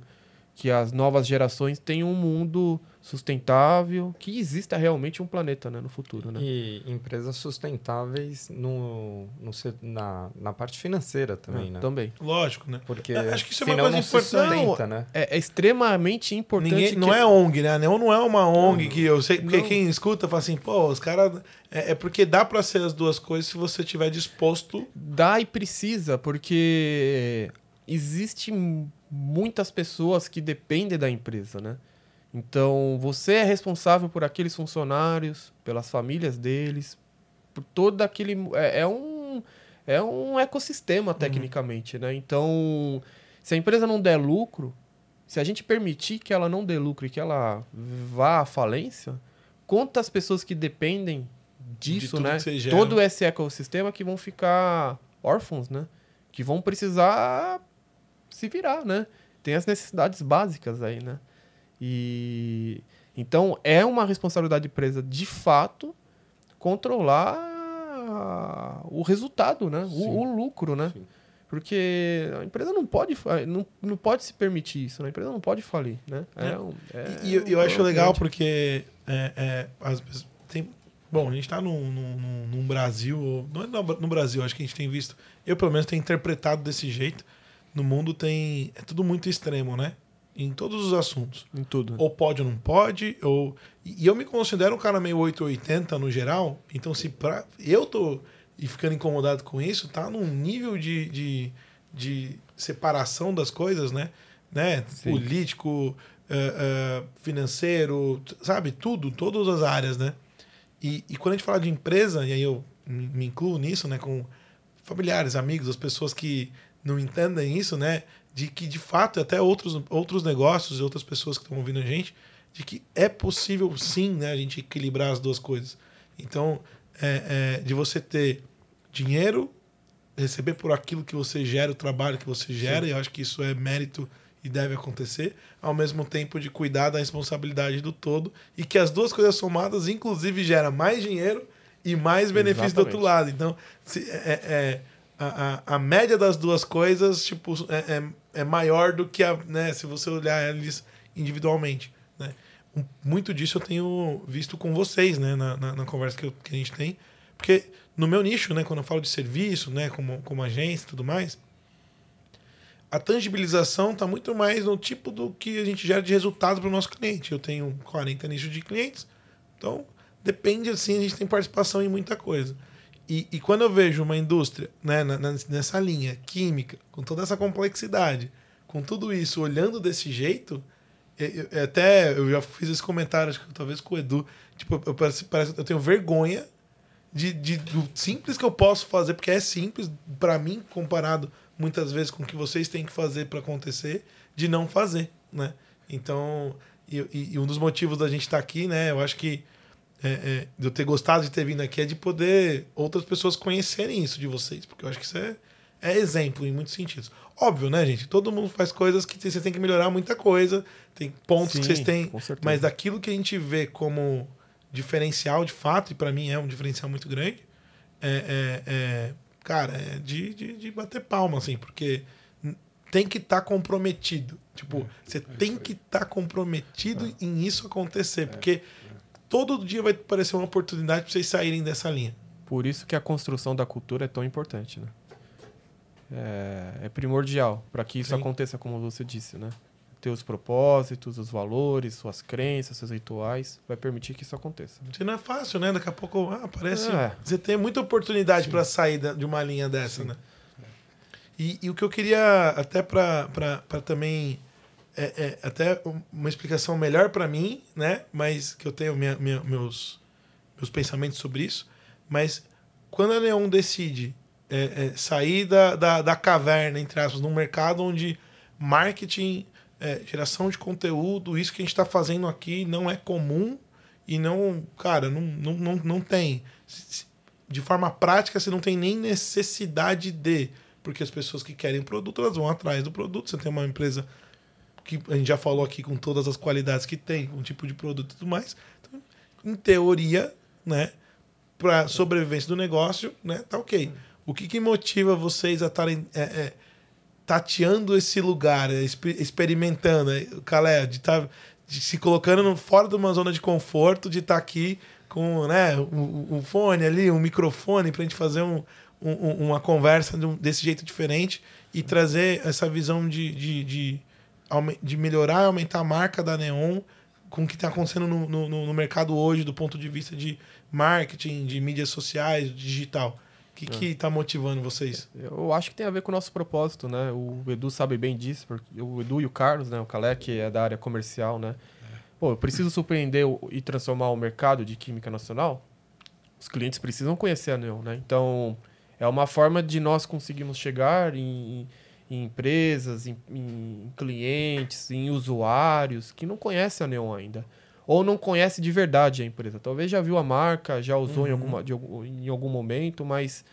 que as novas gerações tenham um mundo sustentável, que exista realmente um planeta né? no futuro, né? E empresas sustentáveis no, no, na, na parte financeira também, É, né? Também. Lógico, né? Porque É, acho que isso é uma coisa não importante. sustenta, né? É, é extremamente importante Ninguém, que... não é ONG, né? A Neon não é uma ONG que eu sei. Porque Não. quem escuta fala assim, pô, os caras. É, é porque dá pra ser as duas coisas se você estiver disposto. Dá e precisa, porque existe muitas pessoas que dependem da empresa, né? Então, você é responsável por aqueles funcionários, pelas famílias deles, por todo aquele... É, é um, é um ecossistema, tecnicamente, né? Então, se a empresa não der lucro, se a gente permitir que ela não dê lucro e que ela vá à falência, quantas pessoas que dependem disso, tudo né? Todo esse ecossistema que vão ficar órfãos, né? Que vão precisar se virar, né? Tem as necessidades básicas aí, né? E então é uma responsabilidade da empresa, de fato, controlar o resultado, né? O, o lucro, né? Sim. Porque a empresa não pode, não, não pode se permitir isso, né? A empresa não pode falir, né? É. um- é E, eu, eu um acho legal grande- porque é, é, vezes tem. Bom, a gente tá num, num, num- Brasil. Não é no no Brasil, acho que a gente tem visto. Eu, pelo menos, tenho interpretado desse jeito. No mundo tem. É tudo muito extremo, né? Em todos os assuntos. em tudo. Ou pode ou não pode, ou... E eu me considero um cara meio 880 no geral, então se pra... eu tô e ficando incomodado com isso, tá num nível de, de, de separação das coisas, né? né? Sim. Político, eh, eh, financeiro, sabe? Tudo, todas as áreas, né? E, e quando a gente fala de empresa, e aí eu me, me incluo nisso, né? Com familiares, amigos, as pessoas que não entendem isso, né? De que, de fato, até outros, outros negócios e outras pessoas que estão ouvindo a gente, de que é possível, sim, né? A gente equilibrar as duas coisas. Então, é, é, de você ter dinheiro, receber por aquilo que você gera, o trabalho que você gera, e eu acho que isso é mérito e deve acontecer, ao mesmo tempo de cuidar da responsabilidade do todo, e que as duas coisas somadas, inclusive, gera mais dinheiro e mais benefício do outro lado. Então, se- é, é- a, a, a média das duas coisas tipo, é, é, é maior do que a. Né, se você olhar eles individualmente, né? Muito disso eu tenho visto com vocês, né? Na, na, na conversa que, eu, que, a gente tem. Porque no meu nicho, né? Quando eu falo de serviço, né? Como, como agência e tudo mais, a tangibilização está muito mais no tipo do que a gente gera de resultado para o nosso cliente. Eu tenho 40 nichos de clientes, então depende assim, a gente tem participação em muita coisa. E, e quando eu vejo uma indústria né, nessa linha química, com toda essa complexidade, com tudo isso, olhando desse jeito, eu, eu, até eu já fiz esse comentário, acho que talvez com o Edu, tipo, eu, parece, parece, eu tenho vergonha de, de, do simples que eu posso fazer, porque é simples para mim, comparado muitas vezes com o que vocês têm que fazer para acontecer, de não fazer, né? Então, e, e, um dos motivos da gente estar tá aqui, né? Eu acho que é, é, de eu ter gostado de ter vindo aqui é de poder outras pessoas conhecerem isso de vocês, porque eu acho que isso é, é exemplo em muitos sentidos. Óbvio, né, gente? Todo mundo faz coisas que vocês têm que melhorar muita coisa, tem pontos Sim, que vocês têm, mas daquilo que a gente vê como diferencial de fato, e para mim é um diferencial muito grande, é, é, é cara, é de, de, de, bater palma, assim, porque tem que estar tá comprometido. Tipo, é, você é tem que estar tá comprometido é. em isso acontecer, é, porque todo dia vai aparecer uma oportunidade para vocês saírem dessa linha. Por isso que a construção da cultura é tão importante, né? É, é primordial para que isso Sim. aconteça, como você disse, né? teus propósitos, os valores, suas crenças, seus rituais, vai permitir que isso aconteça. Isso não é fácil, né? Daqui a pouco ah, parece. É. Você tem muita oportunidade para sair de uma linha dessa, Sim. né? E, e, o que eu queria, até para também. É, é, até uma explicação melhor para mim, né? Mas que eu tenho minha, minha, meus, meus pensamentos sobre isso. Mas quando a Neon decide é, é, sair da, da, da caverna, entre aspas, num mercado onde marketing é, geração de conteúdo, isso que a gente está fazendo aqui não é comum e não, cara, não, não, não, não tem. De forma prática, você não tem nem necessidade de. Porque as pessoas que querem produto, elas vão atrás do produto. Você tem uma empresa que a gente já falou aqui com todas as qualidades que tem, um tipo de produto e tudo mais. Então, em teoria, né, para sobrevivência do negócio, né, tá ok. O que, que motiva vocês a estarem. É, é, tateando esse lugar, experimentando, Calé, de estar tá, se colocando fora de uma zona de conforto, de estar tá aqui com né, um, um, fone ali, um microfone para a gente fazer um, um, uma conversa de desse jeito diferente e trazer essa visão de, de, de, de melhorar e aumentar a marca da Neon com o que está acontecendo no, no, no mercado hoje, do ponto de vista de marketing, de mídias sociais, digital que é. que tá motivando vocês? Eu acho que tem a ver com o nosso propósito, né? O Edu sabe bem disso, porque o Edu e o Carlos, né? O que é da área comercial, né? É. Pô, eu preciso surpreender e transformar o mercado de química nacional. Os clientes precisam conhecer a Neon, né? Então, é uma forma de nós conseguirmos chegar em, em empresas, em, em, clientes, em usuários que não conhecem a Neon ainda ou não conhece de verdade a empresa. Talvez já viu a marca, já usou uhum. em, alguma, de, em algum momento, mas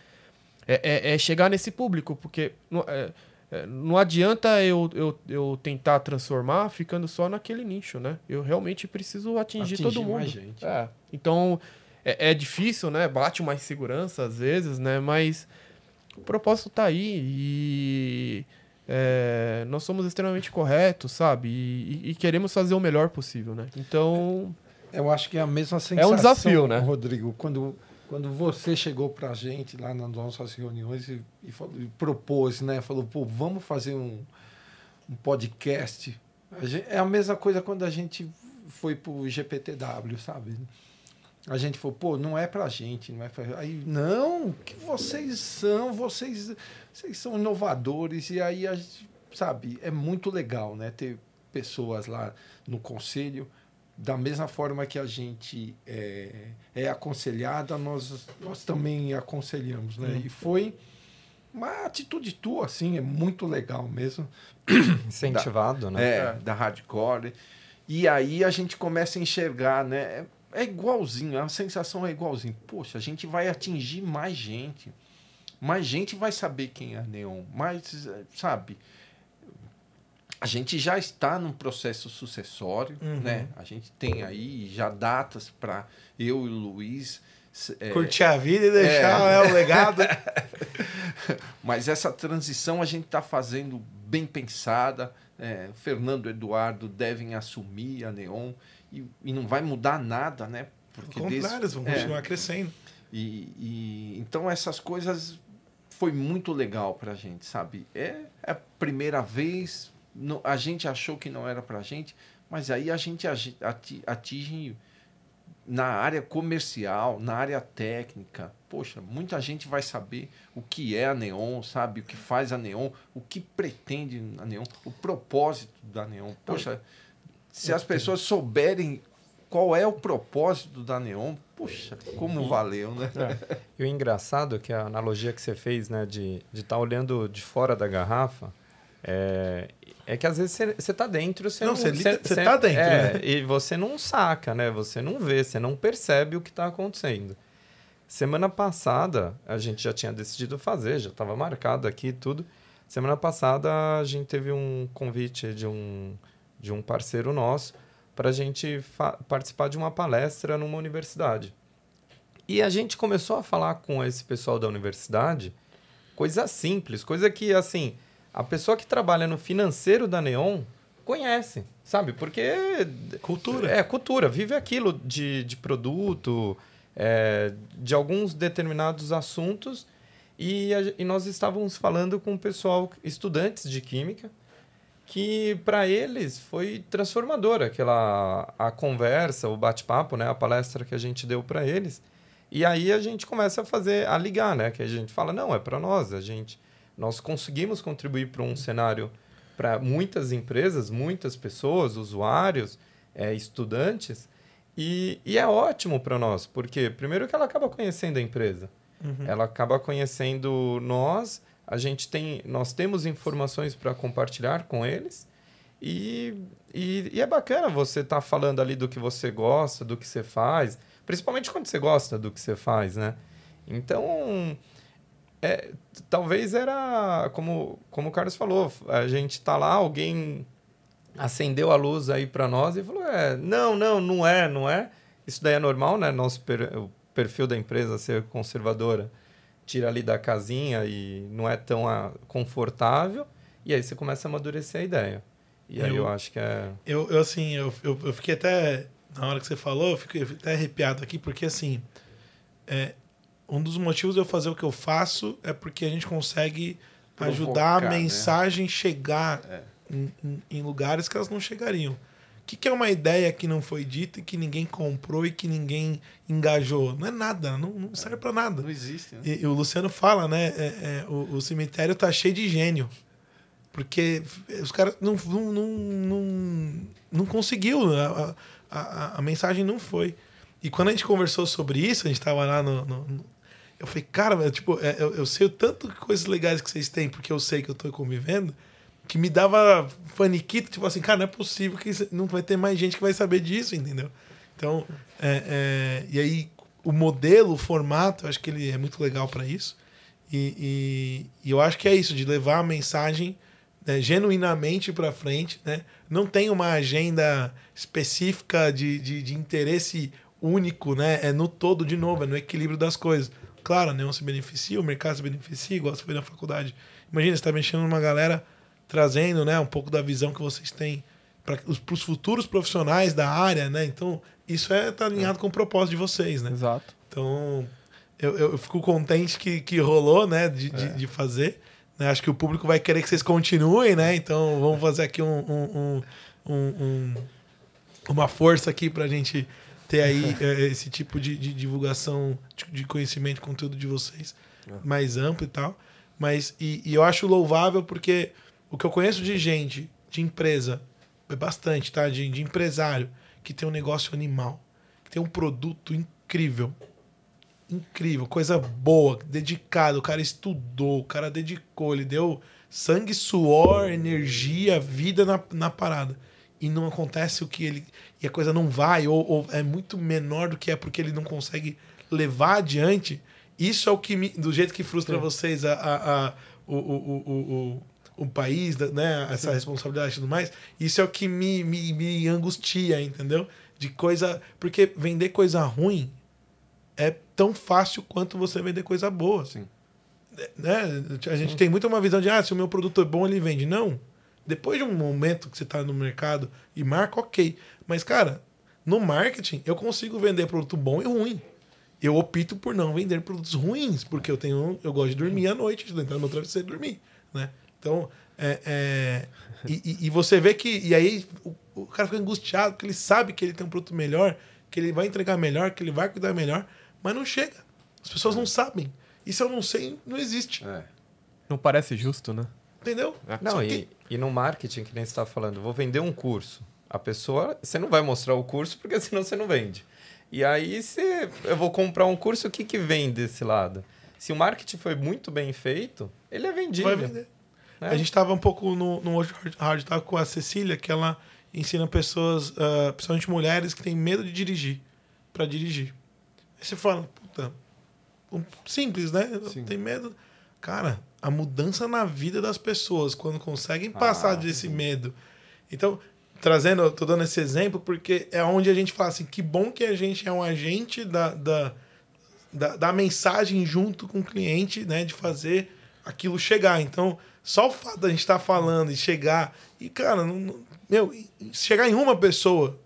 é, é, é chegar nesse público, porque não, é, é, não adianta eu, eu, eu tentar transformar ficando só naquele nicho, né? Eu realmente preciso atingir, atingir todo mundo. Mais gente. É. Então é, é difícil, né? Bate uma insegurança às vezes, né? Mas o propósito está aí e é, nós somos extremamente corretos, sabe? E, e, queremos fazer o melhor possível, né? Então. Eu acho que é a mesma sensação. É um desafio, né? Rodrigo, quando, quando você chegou pra gente lá nas nossas reuniões e, e, falou, e propôs, né? Falou, pô, vamos fazer um, um podcast. A gente, é a mesma coisa quando a gente foi pro GPTW, sabe? A gente falou, pô, não é pra gente, não é pra... Aí, não, que vocês são, vocês, vocês são inovadores, e aí, a gente, sabe, é muito legal, né, ter pessoas lá no conselho, da mesma forma que a gente é, é aconselhada, nós, nós também aconselhamos, né, e foi uma atitude tua, assim, é muito legal mesmo. Incentivado, da, né? É, da hardcore. E aí a gente começa a enxergar, né? É igualzinho, a sensação é igualzinho. Poxa, a gente vai atingir mais gente. Mais gente vai saber quem é Neon. Mais, sabe? a gente já está num processo sucessório, Uhum. né? A gente tem aí já datas para eu e o Luiz. é, Curtir a vida e deixar é. o legado. Mas essa transição a gente está fazendo bem pensada. É, Fernando e Eduardo devem assumir a Neon e, e não vai mudar nada, né? Porque Ao contrário, eles vão continuar crescendo. E, e, então essas coisas foi muito legal para a gente, sabe? É, é a primeira vez, no, a gente achou que não era para a gente, mas aí a gente atinge na área comercial, na área técnica. Poxa, muita gente vai saber o que é a Neon, sabe? O que faz a Neon, o que pretende a Neon, o propósito da Neon. Poxa, se as pessoas souberem qual é o propósito da Neon, puxa, como valeu, né? É. E o engraçado é que a analogia que você fez, né, de estar de tá olhando de fora da garrafa, é, é que às vezes você está dentro, você não, você está dentro, é, né? E você não saca, né? Você não vê, você não percebe o que está acontecendo. Semana passada, a gente já tinha decidido fazer, já estava marcado aqui tudo. Semana passada, a gente teve um convite de um, de um parceiro nosso para a gente participar de uma palestra numa universidade. E a gente começou a falar com esse pessoal da universidade coisa simples, coisa que, assim, a pessoa que trabalha no financeiro da Neon conhece, sabe? Porque. Cultura. É, cultura. Vive aquilo de, de produto, é, de alguns determinados assuntos. E, a, e nós estávamos falando com o pessoal, estudantes de química, que para eles foi transformadora aquela a conversa, o bate-papo, né, a palestra que a gente deu para eles. E aí a gente começa a fazer a ligar, né, que a gente fala, não, é para nós, a gente nós conseguimos contribuir para um cenário para muitas empresas, muitas pessoas, usuários, é, estudantes, e, e é ótimo para nós, porque primeiro que ela acaba conhecendo a empresa, uhum. ela acaba conhecendo nós, a gente tem, nós temos informações para compartilhar com eles, e, e, e é bacana você estar tá falando ali do que você gosta, do que você faz, principalmente quando você gosta do que você faz, né? Então, é, talvez era, como, como o Carlos falou, a gente tá lá, alguém acendeu a luz aí para nós e falou: é, não, não, não é, não é. Isso daí é normal, né? Nosso per, o perfil da empresa ser conservadora tira ali da casinha e não é tão a, ah, confortável. E aí você começa a amadurecer a ideia. E eu, aí eu acho que é. Eu, eu assim, eu, eu, eu, fiquei até. Na hora que você falou, eu fiquei, até arrepiado aqui, porque assim. É, um dos motivos de eu fazer o que eu faço é porque a gente consegue Provocar, ajudar a né? mensagem né? chegar é. em, em, em, lugares que elas não chegariam. O que, que, é uma ideia que não foi dita e que ninguém comprou e que ninguém engajou? Não é nada, não, não serve para nada. Não existe. Né? E, e, o Luciano fala, né? É, é, o, o, cemitério tá cheio de gênio. Porque os caras não, não, não, não, não conseguiu, a, a, a, mensagem não foi. E quando a gente conversou sobre isso, a gente estava lá no, no, eu falei, cara, tipo, é, eu, eu sei o tanto de coisas legais que vocês têm, porque eu sei que eu tô convivendo, que me dava faniquito, tipo assim, cara, não é possível que não vai ter mais gente que vai saber disso, entendeu? Então, é, é, e aí o modelo, o formato, eu acho que ele é muito legal para isso. E, e, e, eu acho que é isso, de levar a mensagem né, genuinamente para frente. Né? Não tem uma agenda específica de, de, de interesse único, né? É no todo, de novo, é no equilíbrio das coisas. Claro, Neon se beneficia, o mercado se beneficia, igual você foi na faculdade. Imagina, você está mexendo numa galera trazendo né, um pouco da visão que vocês têm para os futuros profissionais da área, né? Então, isso é tá alinhado é. com o propósito de vocês, né? Exato. Então, eu, eu fico contente que, que rolou, né, de, é. de, de, fazer. Né? Acho que o público vai querer que vocês continuem, né? Então, vamos fazer aqui um, um, um, um uma força aqui para a gente ter aí é, esse tipo de, de divulgação de conhecimento, conteúdo de vocês é. mais amplo e tal. Mas, e, e, eu acho louvável porque o que eu conheço de gente, de empresa, é bastante, tá? De, de empresário, que tem um negócio animal, que tem um produto incrível. Incrível, coisa boa, dedicado. O cara estudou, o cara dedicou, ele deu sangue, suor, energia, vida na, na parada e não acontece o que ele. e a coisa não vai, ou, ou, é muito menor do que é porque ele não consegue levar adiante, isso é o que me, do jeito que frustra vocês, a, a, a o, o, o, o país, né? Essa responsabilidade e tudo mais. Isso é o que me, me, me angustia, entendeu? De coisa. Porque vender coisa ruim é tão fácil quanto você vender coisa boa. Sim. Né? A gente tem muito uma visão de, ah, se o meu produto é bom, ele vende. Não. Depois de um momento que você está no mercado e marca, ok. Mas, cara, no marketing, eu consigo vender produto bom e ruim. Eu opto por não vender produtos ruins, porque eu tenho eu gosto de dormir à noite, de entrar no meu travesseiro e dormir. Né? Então, é, é e, e, você vê que. E aí o, o, cara fica angustiado, porque ele sabe que ele tem um produto melhor, que ele vai entregar melhor, que ele vai cuidar melhor, mas não chega. As pessoas não sabem. E se eu não sei, não existe. É. Não parece justo, né? Entendeu? É. Não, que... e, e no marketing, que nem você estava falando, vou vender um curso. A pessoa, você não vai mostrar o curso porque senão você não vende. E aí você, eu vou comprar um curso, o que, que vem desse lado? Se o marketing foi muito bem feito, ele é vendido. Vai vender. É. A gente estava um pouco no, no hoje hard talk com a Cecília, que ela ensina pessoas, uh, principalmente mulheres, que têm medo de dirigir, para dirigir. Aí você fala, puta, simples, né? Sim. Tem medo. Cara, a mudança na vida das pessoas quando conseguem passar ah, desse medo. Então, trazendo, eu tô dando esse exemplo porque é onde a gente fala assim, que bom que a gente é um agente da, da, da, da mensagem junto com o cliente, né? De fazer aquilo chegar. Então, só o fato da gente estar tá falando e chegar. E, cara, não, meu, chegar em uma pessoa,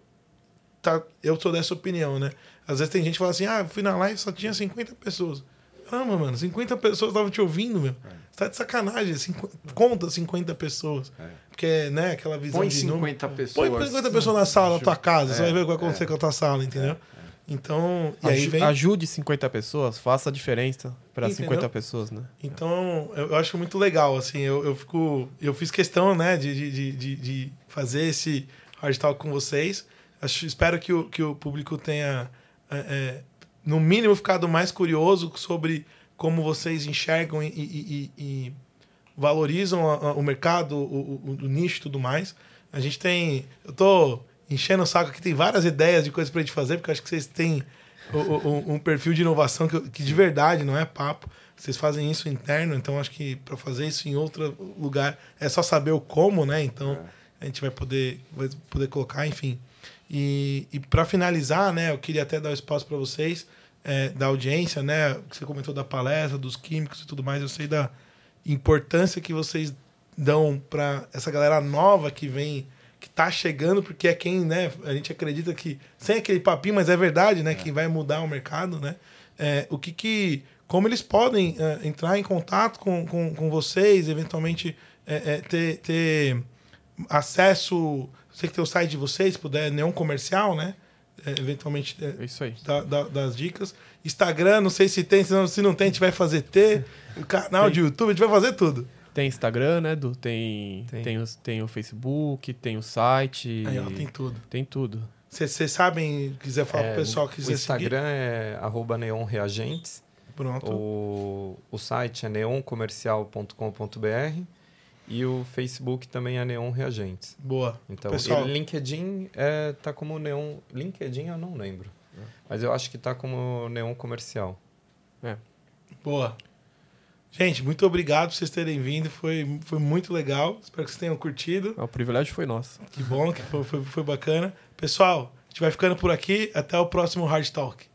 tá, eu sou dessa opinião, né? Às vezes tem gente que fala assim, ah, fui na live só tinha 50 pessoas. Caramba, mano, 50 pessoas estavam te ouvindo, meu. É. Você tá de sacanagem. Cinqu... Conta 50 pessoas. É. Porque, né, aquela visão Põe de... 50 número... pessoas. Põe 50 pessoas na sala da tua casa. É. Você vai ver o que vai acontecer é. com a tua sala, entendeu? É. Então, e aí vem... Ajude 50 pessoas, faça a diferença para 50 pessoas, né? Então, eu acho muito legal, assim, eu, eu fico... Eu fiz questão, né, de, de, de, de fazer esse hard talk com vocês. Acho, espero que o, que o público tenha é, é, no mínimo, ficado mais curioso sobre como vocês enxergam e, e, e valorizam a, a, o mercado, o, o, o, nicho e tudo mais. A gente tem. Eu tô enchendo o saco aqui, tem várias ideias de coisas pra gente fazer, porque eu acho que vocês têm um perfil de inovação que, que, de verdade não é papo. Vocês fazem isso interno, então acho que para fazer isso em outro lugar é só saber o como, né? Então é. a gente vai poder, vai poder colocar, enfim. E, e para finalizar, né, eu queria até dar o espaço para vocês, é, da audiência, né? Você comentou da palestra, dos químicos e tudo mais. Eu sei da importância que vocês dão para essa galera nova que vem, que tá chegando, porque é quem, né? A gente acredita que, sem aquele papinho, mas é verdade, né? É. Quem vai mudar o mercado, né? É, o que que. Como eles podem uh, entrar em contato com, com, com vocês, eventualmente é, é ter, ter acesso sei que tem o site de vocês, se puder, nenhum comercial, né? É, eventualmente. É, isso aí. Da, da, das dicas. Instagram, não sei se tem, se não, se não tem, a gente vai fazer ter. O canal tem. de YouTube, a gente vai fazer tudo. Tem Instagram, né, do Tem, tem. Tem, o, tem o Facebook, tem o site. Aí, ó, tem tudo. Tem tudo. Vocês sabem, quiser falar é, pro pessoal que quiser O Instagram seguir. é arroba neonreagentes. Pronto. O, o site é neoncomercial.com.br. E o Facebook também é Neon Reagentes. Boa. Então, Pessoal... e LinkedIn é, tá como Neon... LinkedIn eu não lembro. É. Mas eu acho que tá como Neon Comercial. É. Boa. Gente, muito obrigado por vocês terem vindo. Foi, foi muito legal. Espero que vocês tenham curtido. O privilégio foi nosso. Que bom, que foi, foi, foi bacana. Pessoal, a gente vai ficando por aqui. Até o próximo Hard Talk.